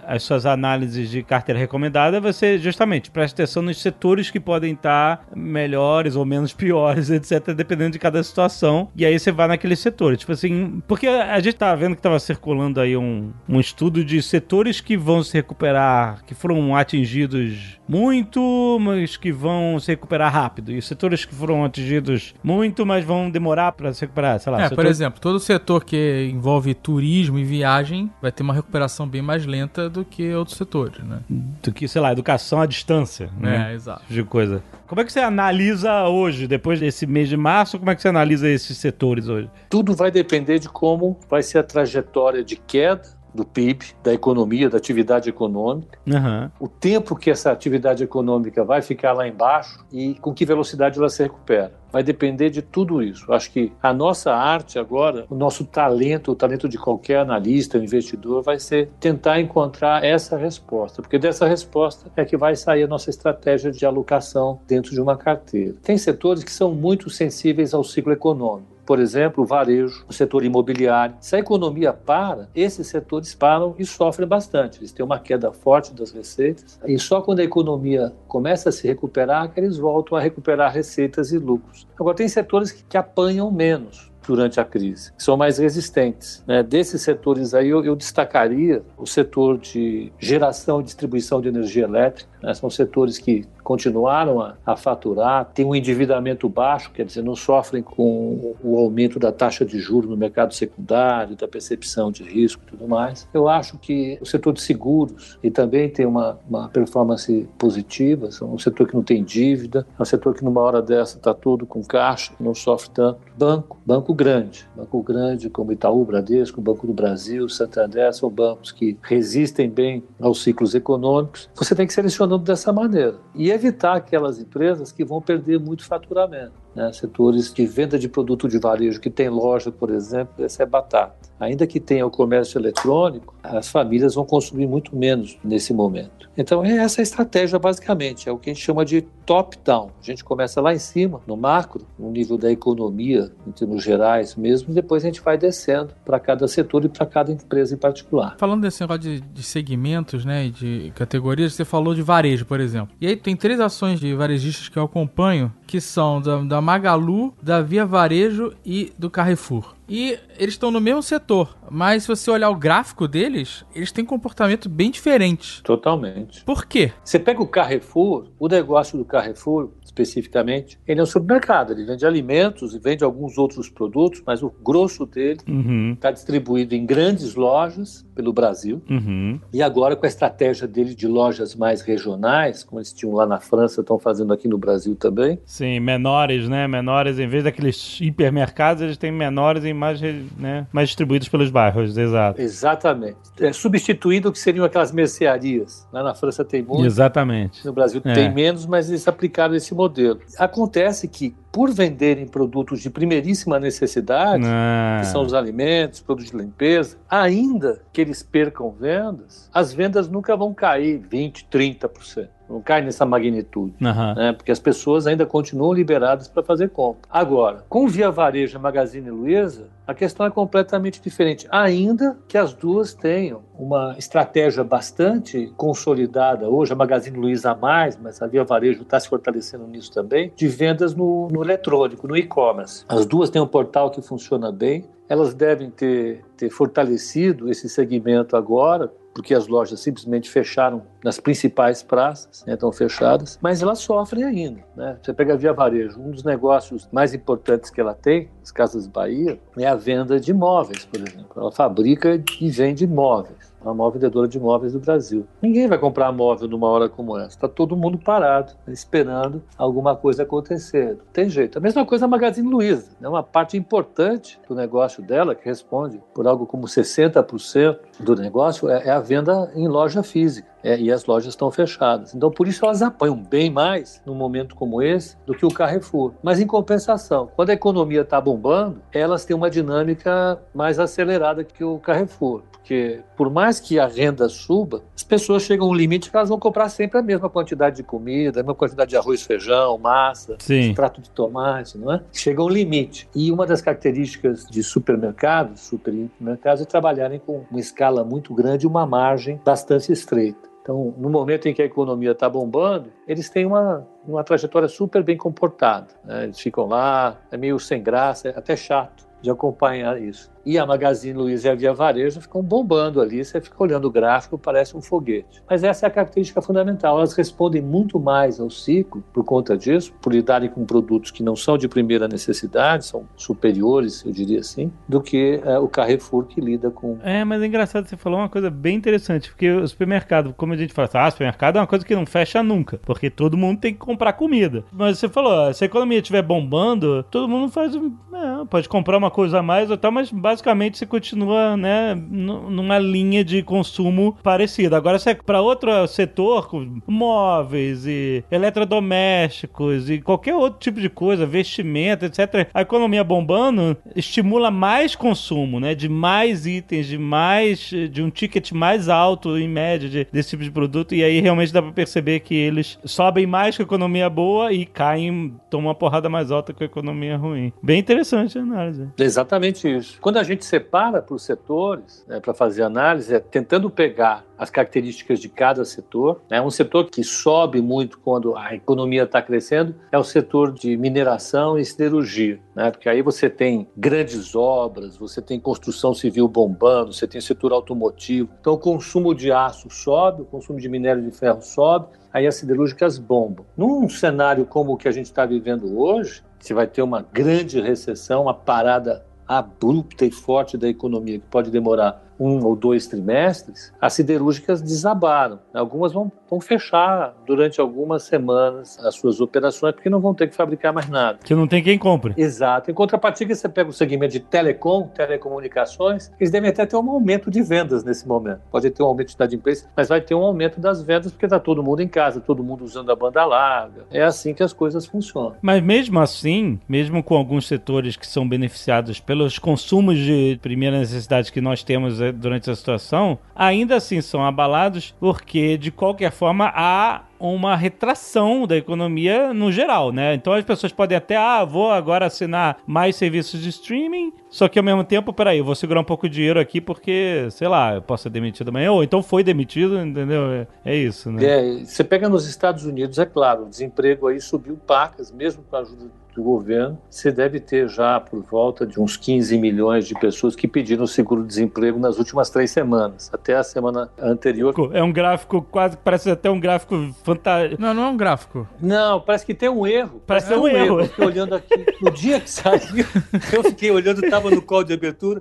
as suas análises de carteira recomendada. Você justamente presta atenção nos setores que podem estar melhores ou menos piores, etc., dependendo de cada situação. E aí você vai naqueles setores. Tipo assim, porque a gente tá vendo que estava circulando aí um, um estudo de setores que vão se recuperar, que foram atingidos muito, mas que vão se recuperar rápido. E setores que foram atingidos muito, mas vão demorar para se recuperar. Sei lá, É, setor- por exemplo, todo setor que envolve turismo e viagem vai ter uma recuperação bem mais lenta do que outros setores, né? do que, sei lá, educação à distância, né? É, exato. Tipo de coisa. Como é que você analisa hoje, depois desse mês de março, como é que você analisa esses setores hoje? Tudo vai depender de como vai ser a trajetória de queda do PIB, da economia, da atividade econômica, Aham. o tempo que essa atividade econômica vai ficar lá embaixo e com que velocidade ela se recupera. Vai depender de tudo isso. Acho que a nossa arte agora, o nosso talento, o talento de qualquer analista, investidor, vai ser tentar encontrar essa resposta, porque dessa resposta é que vai sair a nossa estratégia de alocação dentro de uma carteira. Tem setores que são muito sensíveis ao ciclo econômico. Por exemplo, o varejo, o setor imobiliário. Se a economia para, esses setores param e sofrem bastante. Eles têm uma queda forte das receitas e só quando a economia começa a se recuperar que eles voltam a recuperar receitas e lucros. Agora, tem setores que, que apanham menos durante a crise, que são mais resistentes. Né? Desses setores aí, eu, eu destacaria o setor de geração e distribuição de energia elétrica. né? São setores que continuaram a, a faturar, têm um endividamento baixo, quer dizer, não sofrem com o aumento da taxa de juros no mercado secundário, da percepção de risco e tudo mais. Eu acho que o setor de seguros e também tem uma, uma performance positiva, são um setor que não tem dívida, é um setor que numa hora dessa está todo com caixa, não sofre tanto. Banco, banco grande, banco grande como Itaú, Bradesco, Banco do Brasil, Santander, são bancos que resistem bem aos ciclos econômicos. Você tem que selecionando dessa maneira e evitar aquelas empresas que vão perder muito faturamento. Né? Setores de venda de produto de varejo que tem loja, por exemplo, essa é batata. Ainda que tenha o comércio eletrônico, as famílias vão consumir muito menos nesse momento. Então, é essa a estratégia, basicamente. É o que a gente chama de top-down. A gente começa lá em cima, no macro, no nível da economia, em termos gerais mesmo, e depois a gente vai descendo para cada setor e para cada empresa em particular. Falando desse negócio de, de segmentos, né, e de categorias, você falou de varejo, por exemplo. E aí tem três ações de varejistas que eu acompanho, que são da, da Magalu, da Via Varejo e do Carrefour. E eles estão no mesmo setor, mas se você olhar o gráfico deles, eles têm comportamento bem diferente. Totalmente. Por quê? Você pega o Carrefour, o negócio do Carrefour, especificamente, ele é um supermercado, ele vende alimentos e vende alguns outros produtos, mas o grosso dele Uhum. está distribuído em grandes lojas pelo Brasil. Uhum. E agora, com a estratégia dele de lojas mais regionais, como eles tinham lá na França, estão fazendo aqui no Brasil também, Sim, menores, né? Menores, em vez daqueles hipermercados, eles têm menores em mais, né, mais distribuídos pelos bairros, exato. Exatamente. É, substituindo o que seriam aquelas mercearias. Lá na França tem muito. Exatamente. No Brasil É. tem menos, mas eles aplicaram esse modelo. Acontece que, por venderem produtos de primeiríssima necessidade, Ah, que são os alimentos, produtos de limpeza, ainda que eles percam vendas, as vendas nunca vão cair 20%, 30%. Não cai nessa magnitude. aham. né? Porque as pessoas ainda continuam liberadas para fazer compra. Agora, com Via Varejo e Magazine Luiza, a questão é completamente diferente. Ainda que as duas tenham uma estratégia bastante consolidada hoje, a Magazine Luiza a mais, mas a Via Varejo está se fortalecendo nisso também, de vendas no, no eletrônico, no e-commerce. As duas têm um portal que funciona bem, elas devem ter, ter fortalecido esse segmento agora, porque as lojas simplesmente fecharam nas principais praças, né, estão fechadas, mas elas sofrem ainda. Né? Você pega a Via Varejo, um dos negócios mais importantes que ela tem, as Casas Bahia, é a venda de imóveis, por exemplo. Ela fabrica e vende imóveis. É a maior vendedora de imóveis do Brasil. Ninguém vai comprar móvel numa hora como essa. Está todo mundo parado, esperando alguma coisa acontecer. Não tem jeito. A mesma coisa a Magazine Luiza. É uma parte importante do negócio dela, que responde por algo como 60% do negócio, é é a venda em loja física. É, e as lojas estão fechadas. Então, por isso, elas apanham bem mais num momento como esse do que o Carrefour. Mas, em compensação, quando a economia está bombando, elas têm uma dinâmica mais acelerada que o Carrefour. Porque, por mais que a renda suba, as pessoas chegam a um limite que elas vão comprar sempre a mesma quantidade de comida, a mesma quantidade de arroz, feijão, massa, Sim. extrato de tomate, não é? Chega um limite. E uma das características de supermercados, supermercados, é trabalharem com uma escala muito grande e uma margem bastante estreita. Então, no momento em que a economia está bombando, eles têm uma, uma trajetória super bem comportada. né? Eles ficam lá, é meio sem graça, é até chato de acompanhar isso. E a Magazine Luiza e a Via Varejo ficam bombando ali, você fica olhando o gráfico, parece um foguete. Mas essa é a característica fundamental, elas respondem muito mais ao ciclo por conta disso, por lidarem com produtos que não são de primeira necessidade, são superiores, eu diria assim, do que eh, o Carrefour que lida com É, mas é engraçado, você falou uma coisa bem interessante, porque o supermercado, como a gente fala, ah, supermercado é uma coisa que não fecha nunca, porque todo mundo tem que comprar comida. Mas você falou, se a economia estiver bombando, todo mundo faz, é, pode comprar uma coisa a mais ou tal, mas basicamente você continua, né, nu- numa linha de consumo parecida. Agora, se é para outro setor, móveis e eletrodomésticos e qualquer outro tipo de coisa, vestimenta, etc., a economia bombando estimula mais consumo, né, de mais itens, de mais, de um ticket mais alto em média de- desse tipo de produto, e aí realmente dá pra perceber que eles sobem mais com a economia boa e caem, tomam uma porrada mais alta com a economia ruim. Bem interessante a análise. Exatamente isso. Quando a gente separa por setores né, para fazer análise, é tentando pegar as características de cada setor. Né? Um setor que sobe muito quando a economia está crescendo é o setor de mineração e siderurgia, né? porque aí você tem grandes obras, você tem construção civil bombando, você tem setor automotivo. Então o consumo de aço sobe, o consumo de minério de ferro sobe, aí as siderúrgicas bombam. Num cenário como o que a gente está vivendo hoje, se vai ter uma grande recessão, uma parada abrupta e forte da economia, que pode demorar um ou dois trimestres, as siderúrgicas desabaram. Algumas vão, vão fechar durante algumas semanas as suas operações, porque não vão ter que fabricar mais nada. Que não tem quem compre. Exato. Em contrapartida, você pega o segmento de telecom, telecomunicações, eles devem até ter um aumento de vendas nesse momento. Pode ter um aumento de inadimplência, mas vai ter um aumento das vendas porque está todo mundo em casa, todo mundo usando a banda larga. É assim que as coisas funcionam. Mas mesmo assim, mesmo com alguns setores que são beneficiados pelos consumos de primeira necessidade que nós temos durante a situação, ainda assim são abalados porque, de qualquer forma, há uma retração da economia no geral, né? Então as pessoas podem até, ah, vou agora assinar mais serviços de streaming, só que ao mesmo tempo, peraí, eu vou segurar um pouco de dinheiro aqui porque, sei lá, eu posso ser demitido amanhã, ou então foi demitido, entendeu? É, é isso, né? É, você pega nos Estados Unidos, é claro, o desemprego aí subiu pacas, mesmo com a ajuda do governo. Você deve ter já por volta de uns 15 milhões de pessoas que pediram seguro-desemprego nas últimas três semanas, até a semana anterior. É um gráfico quase, parece até um gráfico fantástico. Não, não é um gráfico. Não, parece que tem um erro. Parece tem um erro. Eu fiquei olhando aqui, no dia que saiu, eu fiquei olhando, estava no call de abertura,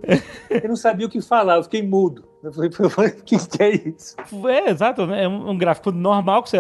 eu não sabia o que falar, eu fiquei mudo. Eu falei, o que, que é isso? É, exato. né? É um, um gráfico normal que você.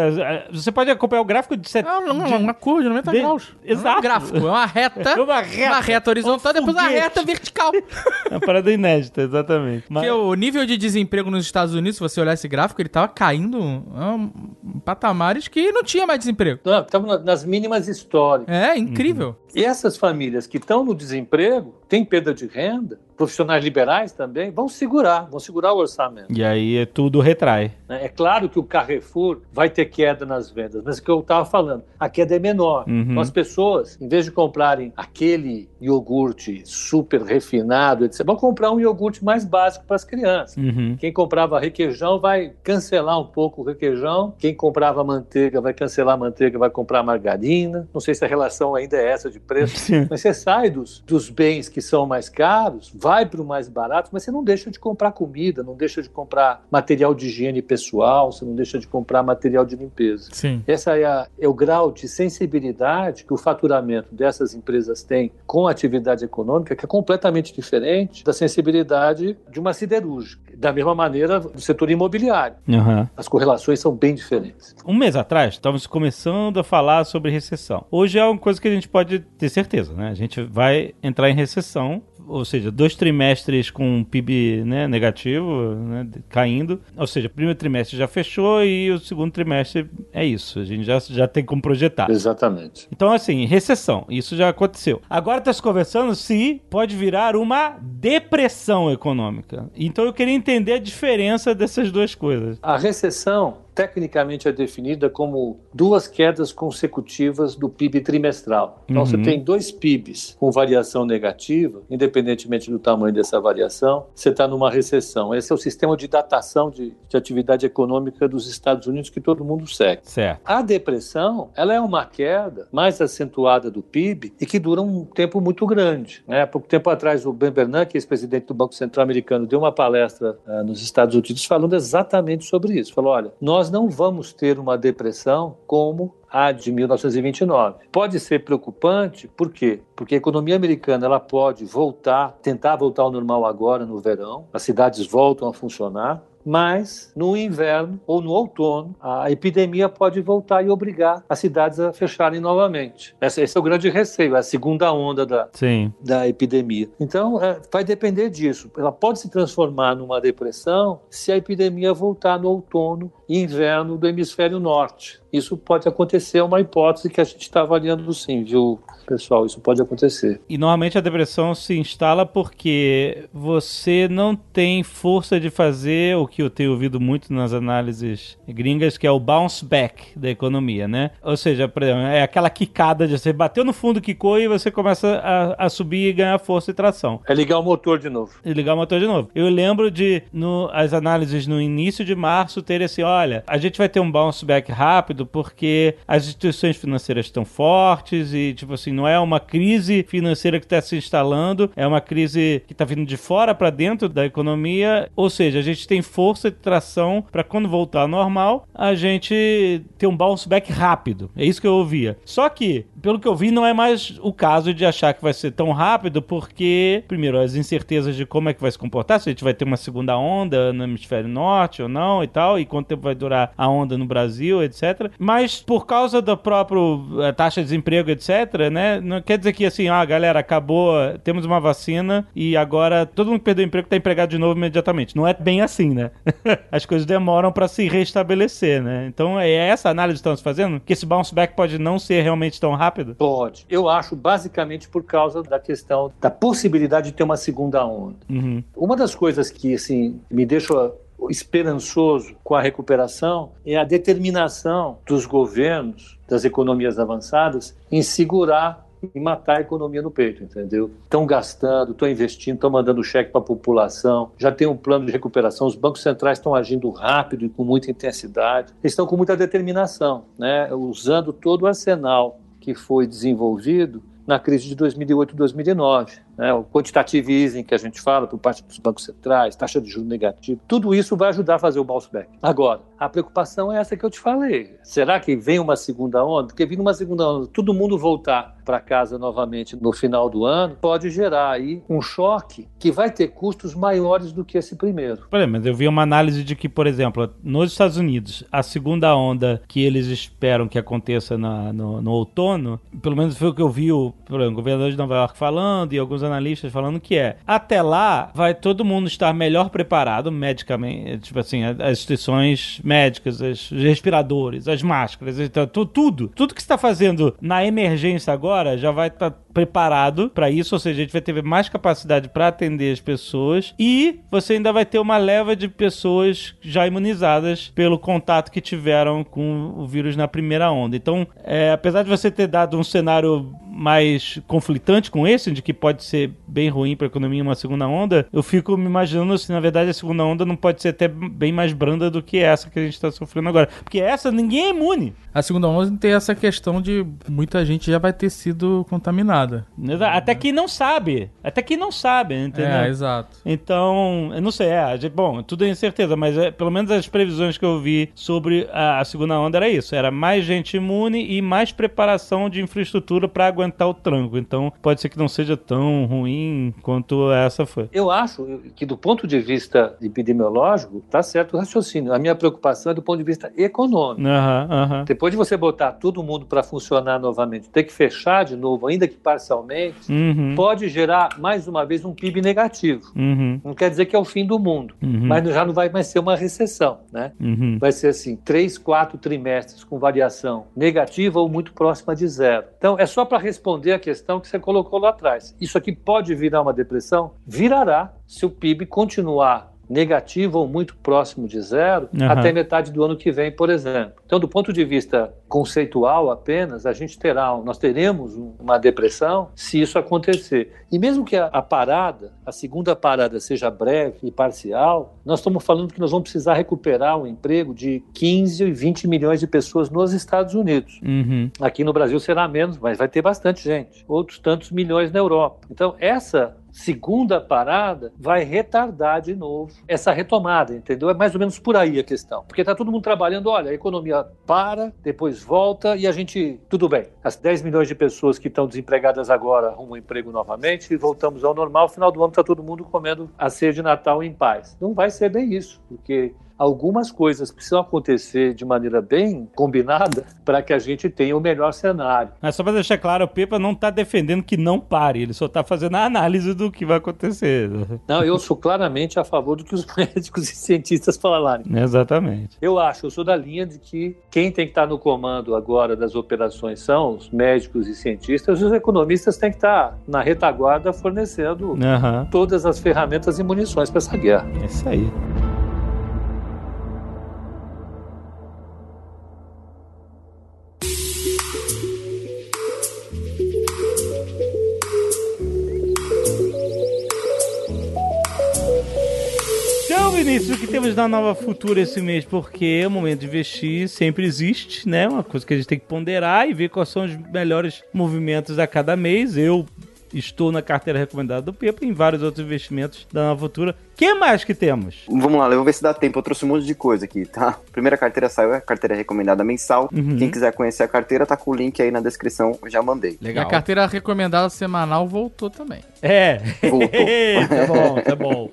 Você pode acompanhar o gráfico de 7. É uma, uma curva de 90 de- graus. Exato. É um gráfico, é uma reta. É uma reta. Uma reta horizontal, Um depois uma reta vertical. É uma parada inédita, exatamente. Mas, Porque o nível de desemprego nos Estados Unidos, se você olhar esse gráfico, ele tava caindo ah, em patamares que não tinha mais desemprego. Não, estamos na- nas mínimas históricas. É incrível. E essas famílias que estão no desemprego, têm perda de renda, profissionais liberais também, vão segurar, vão segurar o orçamento. E aí é tudo retrai. né? É claro que o Carrefour vai ter queda nas vendas, mas é o que eu estava falando, a queda é menor. Uhum. Então as pessoas, em vez de comprarem aquele iogurte super refinado, etc., vão comprar um iogurte mais básico para as crianças. Uhum. Quem comprava requeijão vai cancelar um pouco o requeijão. Quem comprava manteiga vai cancelar a manteiga, vai comprar margarina. Não sei se a relação ainda é essa de preço. Mas você sai dos, dos bens que são mais caros, vai para o mais barato, mas você não deixa de comprar comida, não deixa de comprar material de higiene pessoal, você não deixa de comprar material de limpeza. Sim. Essa é, a- é o grau de sensibilidade que o faturamento dessas empresas tem com a atividade econômica, que é completamente diferente da sensibilidade de uma siderúrgica. Da mesma maneira, do setor imobiliário. Uhum. As correlações são bem diferentes. Um mês atrás, estávamos começando a falar sobre recessão. Hoje é uma coisa que a gente pode ter certeza, né? A gente vai entrar em recessão, ou seja, dois trimestres com PIB né, negativo, né, caindo. Ou seja, o primeiro trimestre já fechou e o segundo trimestre é isso. A gente já, já tem como projetar. Exatamente. Então, assim, recessão, isso já aconteceu. Agora está se conversando se pode virar uma depressão econômica. Então eu queria entender a diferença dessas duas coisas. A recessão, tecnicamente, é definida como duas quedas consecutivas do PIB trimestral. Então, Uhum. você tem dois PIBs com variação negativa, independentemente do tamanho dessa variação, você está numa recessão. Esse é o sistema de datação de, de atividade econômica dos Estados Unidos que todo mundo segue. Certo. A depressão, ela é uma queda mais acentuada do PIB e que dura um tempo muito grande. Né? Há pouco tempo atrás, o Ben Bernanke, ex-presidente do Banco Central Americano, deu uma palestra ah, nos Estados Unidos falando exatamente sobre isso. Falou, olha, nós não vamos ter uma depressão como a de 1929. Pode ser preocupante, por quê? Porque a economia americana ela pode voltar, tentar voltar ao normal agora no verão, as cidades voltam a funcionar, mas no inverno ou no outono a epidemia pode voltar e obrigar as cidades a fecharem novamente. Esse, esse é o grande receio, é a segunda onda da, Sim. da epidemia. Então, é, vai depender disso. Ela pode se transformar numa depressão se a epidemia voltar no outono e inverno do hemisfério norte. Isso pode acontecer, é uma hipótese que a gente está avaliando sim, viu, pessoal? Isso pode acontecer. E normalmente a depressão se instala porque você não tem força de fazer o que eu tenho ouvido muito nas análises gringas, que é o bounce back da economia, né? Ou seja, exemplo, é aquela quicada de você bateu no fundo, quicou e você começa a, a subir e ganhar força e tração. É ligar o motor de novo. E ligar o motor de novo. Eu lembro de no, as análises no início de março terem assim: olha, a gente vai ter um bounce back rápido porque as instituições financeiras estão fortes e, tipo assim, não é uma crise financeira que está se instalando, é uma crise que está vindo de fora para dentro da economia. Ou seja, a gente tem força de tração para quando voltar ao normal, a gente ter um bounce back rápido. É isso que eu ouvia. Só que, pelo que eu vi, não é mais o caso de achar que vai ser tão rápido, porque, primeiro, as incertezas de como é que vai se comportar, se a gente vai ter uma segunda onda no hemisfério norte ou não e tal, e quanto tempo vai durar a onda no Brasil, etc. Mas por causa da própria eh, taxa de desemprego, etc., né? Não quer dizer que assim, ah, galera, acabou, temos uma vacina e agora todo mundo que perdeu o emprego está empregado de novo imediatamente. Não é bem assim, né? As coisas demoram para se restabelecer, né? Então é essa análise que estamos fazendo, que esse bounce back pode não ser realmente tão rápido? Pode. Eu acho basicamente por causa da questão da possibilidade de ter uma segunda onda. Uhum. Uma das coisas que assim me deixa esperançoso com a recuperação é a determinação dos governos, das economias avançadas, em segurar e matar a economia no peito, entendeu? Estão gastando, estão investindo, estão mandando cheque para a população, já tem um plano de recuperação, os bancos centrais estão agindo rápido e com muita intensidade, estão com muita determinação, né? usando todo o arsenal que foi desenvolvido na crise de 2008 2009. Né, o quantitative easing que a gente fala por parte dos bancos centrais, taxa de juros negativo, tudo isso vai ajudar a fazer o bounce back. Agora, a preocupação é essa que eu te falei. Será que vem uma segunda onda? Porque vindo uma segunda onda, todo mundo voltar para casa novamente no final do ano, pode gerar aí um choque que vai ter custos maiores do que esse primeiro. Olha, mas eu vi uma análise de que, por exemplo, nos Estados Unidos, a segunda onda que eles esperam que aconteça na, no, no, outono, pelo menos foi o que eu vi o, o governador de Nova York falando e alguns analistas falando que é, até lá vai todo mundo estar melhor preparado medicamente, tipo assim, as instituições médicas, os respiradores, as máscaras, então, tudo, tudo que está fazendo na emergência agora já vai estar tá preparado para isso, ou seja, a gente vai ter mais capacidade para atender as pessoas e você ainda vai ter uma leva de pessoas já imunizadas pelo contato que tiveram com o vírus na primeira onda. Então, é, apesar de você ter dado um cenário mais conflitante com esse, de que pode ser bem ruim para a economia uma segunda onda, eu fico me imaginando se na verdade a segunda onda não pode ser até bem mais branda do que essa que a gente está sofrendo agora. Porque essa ninguém é imune. A segunda onda tem essa questão de muita gente já vai ter sido contaminada. Até quem não sabe. Até quem não sabe, entendeu? É, exato. Então, eu não sei, é, bom, tudo é incerteza, mas é, pelo menos as previsões que eu vi sobre a, a segunda onda era isso. Era mais gente imune e mais preparação de infraestrutura para aguentar o tranco. Então pode ser que não seja tão ruim quanto essa foi. Eu acho que do ponto de vista epidemiológico, tá certo o raciocínio. A minha preocupação é do ponto de vista econômico. Uhum, uhum. Depois de você botar todo mundo para funcionar novamente, ter que fechar de novo, ainda que parcialmente, uhum. pode gerar mais uma vez um PIB negativo. Uhum. Não quer dizer que é o fim do mundo, uhum. mas já não vai mais ser uma recessão, né? Uhum. Vai ser assim, três, quatro trimestres com variação negativa ou muito próxima de zero. Então é só para responder a questão que você colocou lá atrás. Isso aqui pode virar uma depressão? Virará se o PIB continuar negativo ou muito próximo de zero uhum. até metade do ano que vem, por exemplo. Então, do ponto de vista conceitual apenas, a gente terá, nós teremos uma depressão se isso acontecer. E mesmo que a, a parada, a segunda parada seja breve e parcial, nós estamos falando que nós vamos precisar recuperar um emprego de 15 e 20 milhões de pessoas nos Estados Unidos. Uhum. Aqui no Brasil será menos, mas vai ter bastante gente. Outros tantos milhões na Europa. Então, essa segunda parada vai retardar de novo essa retomada, entendeu? É mais ou menos por aí a questão. Porque está todo mundo trabalhando, olha, a economia para, depois volta e a gente, tudo bem. As 10 milhões de pessoas que estão desempregadas agora arrumam emprego novamente e voltamos ao normal. Final do ano está todo mundo comendo a ceia de Natal em paz. Não vai ser bem isso, porque algumas coisas precisam acontecer de maneira bem combinada para que a gente tenha o melhor cenário. Mas só para deixar claro, o Pepa não está defendendo que não pare, ele só está fazendo a análise do que vai acontecer. Não, eu sou claramente a favor do que os médicos e cientistas falarem. Exatamente. Eu acho, eu sou da linha de que quem tem que estar no comando agora das operações são os médicos e cientistas, os economistas têm que estar na retaguarda fornecendo uhum. todas as ferramentas e munições para essa guerra. É isso aí. Vinícius, o que temos na Nova Futura esse mês? Porque o momento de investir sempre existe, né? Uma coisa que a gente tem que ponderar e ver quais são os melhores movimentos a cada mês. Eu estou na carteira recomendada do Pepa e em vários outros investimentos da Nova Futura que mais que temos? Vamos lá, eu vou ver se dá tempo. Eu trouxe um monte de coisa aqui, tá? Primeira carteira saiu, é a carteira recomendada mensal. Uhum. Quem quiser conhecer a carteira, tá com o link aí na descrição, eu já mandei. Legal. E a carteira recomendada semanal voltou também. É. Voltou. tá bom, tá bom.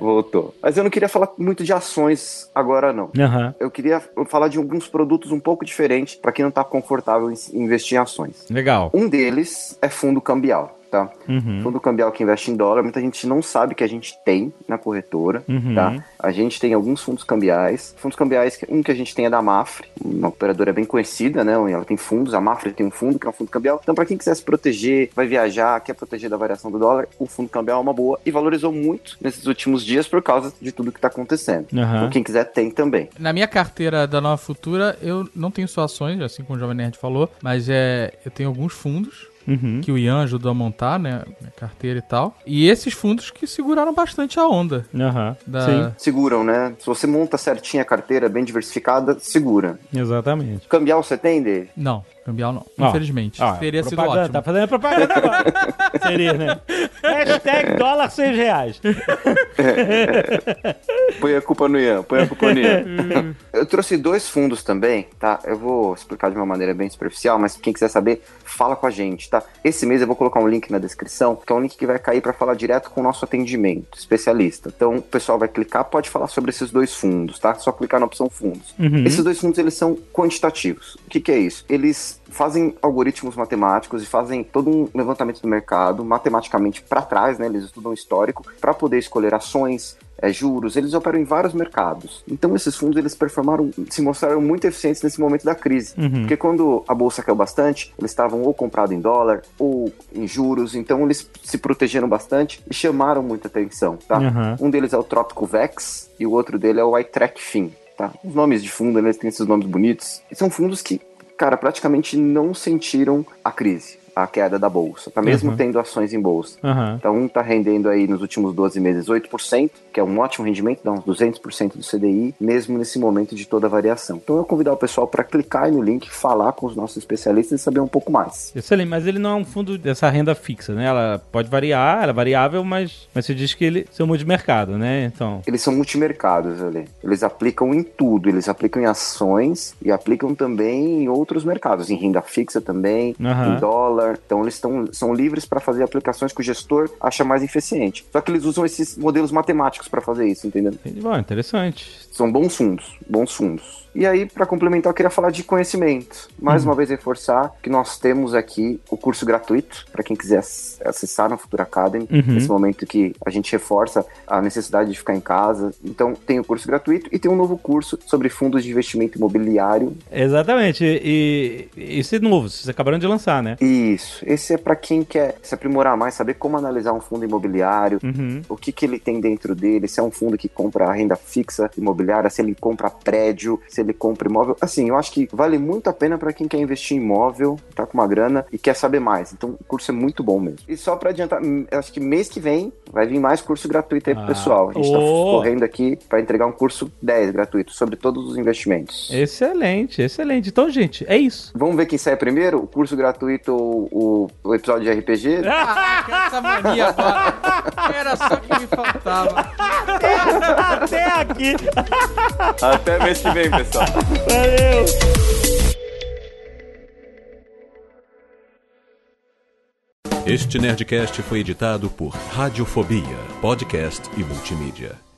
voltou. Mas eu não queria falar muito de ações agora, não. Uhum. Eu queria falar de alguns produtos um pouco diferentes para quem não tá confortável em investir em ações. Legal. Um deles é fundo cambial. Tá? Uhum. Fundo cambial que investe em dólar, muita gente não sabe que a gente tem na corretora, uhum. tá? A gente tem alguns fundos cambiais. Fundos cambiais, um que a gente tem é da Mafre, uma operadora bem conhecida, né? Ela tem fundos, a Mafre tem um fundo que é um fundo cambial. Então, para quem quiser se proteger, vai viajar, quer proteger da variação do dólar, o fundo cambial é uma boa e valorizou muito nesses últimos dias por causa de tudo que está acontecendo. Uhum. Então, quem quiser tem também. Na minha carteira da Nova Futura, eu não tenho só ações, assim como o Jovem Nerd falou, mas é, eu tenho alguns fundos Uhum. que o Ian ajudou a montar, né? Minha carteira e tal. E esses fundos que seguraram bastante a onda. Uhum. Da... Sim. Seguram, né? Se você monta certinho a carteira, bem diversificada, segura. Exatamente. Cambial você tem, Dave? Não, cambial não. Ó, Infelizmente. ó, Teria sido propaganda, ótimo. Tá fazendo propaganda agora. Seria, né? Hashtag dólar 6 reais. Põe a culpa no Ian, põe a culpa no Ian. eu trouxe dois fundos também, tá? Eu vou explicar de uma maneira bem superficial, mas quem quiser saber, fala com a gente, tá? Esse mês eu vou colocar um link na descrição, que é um link que vai cair para falar direto com o nosso atendimento especialista. Então o pessoal vai clicar, pode falar sobre esses dois fundos, tá? Só clicar na opção fundos. Uhum. Esses dois fundos eles são quantitativos. O que, que é isso? Eles fazem algoritmos matemáticos e fazem todo um levantamento do mercado matematicamente para trás, né? Eles estudam histórico para poder escolher ações, é, juros, eles operam em vários mercados. Então esses fundos eles performaram, se mostraram muito eficientes nesse momento da crise, Uhum. porque quando a bolsa caiu bastante, eles estavam ou comprados em dólar ou em juros, então eles se protegeram bastante e chamaram muita atenção, tá? Uhum. Um deles é o Trópico Vex e o outro dele é o iTrack Fin, tá? Os nomes de fundo, né, eles têm esses nomes bonitos. E são fundos que, cara, praticamente não sentiram a crise, a queda da bolsa, tá? Mesmo Uhum. tendo ações em bolsa. Aham. Então, um tá rendendo aí nos últimos 12 meses 8%, que é um ótimo rendimento, dá uns 200% do CDI, mesmo nesse momento de toda a variação. Então, eu convidar o pessoal para clicar aí no link, falar com os nossos especialistas e saber um pouco mais. Excelente, mas ele não é um fundo dessa renda fixa, né? Ela pode variar, ela é variável, mas, mas você diz que ele é um multimercado, né? Então. Eles são multimercados ali. Eles aplicam em tudo. Eles aplicam em ações e aplicam também em outros mercados, em renda fixa também, Aham. em dólar. Então eles tão, são livres para fazer aplicações que o gestor acha mais eficiente. Só que eles usam esses modelos matemáticos para fazer isso, entendeu? Bom, interessante. São bons fundos, bons fundos. E aí, para complementar, eu queria falar de conhecimento. Mais uma vez, reforçar que nós temos aqui o curso gratuito para quem quiser ac- acessar no Futura Academy. Uhum. Nesse momento que a gente reforça a necessidade de ficar em casa. Então, tem o curso gratuito e tem um novo curso sobre fundos de investimento imobiliário. Exatamente. E, e esse é novo, vocês acabaram de lançar, né? Isso. Esse é para quem quer se aprimorar mais, saber como analisar um fundo imobiliário, Uhum. o que, que ele tem dentro dele, se é um fundo que compra renda fixa imobiliária, se ele compra prédio, se ele compra imóvel. Assim, eu acho que vale muito a pena para quem quer investir em imóvel, tá com uma grana e quer saber mais. Então, o curso é muito bom mesmo. E só para adiantar, hum, acho que mês que vem vai vir mais curso gratuito aí pro Ah. pessoal. A gente tá Oh. correndo aqui para entregar um curso 10 gratuito sobre todos os investimentos. Excelente, excelente. Então, gente, é isso. Vamos ver quem sai primeiro? O curso gratuito, o, o episódio de RPG? Caraca, essa mania agora. Era só que me faltava. Até aqui. Até mês que vem, pessoal. Valeu. Este Nerdcast foi editado por Radiofobia, podcast e multimídia.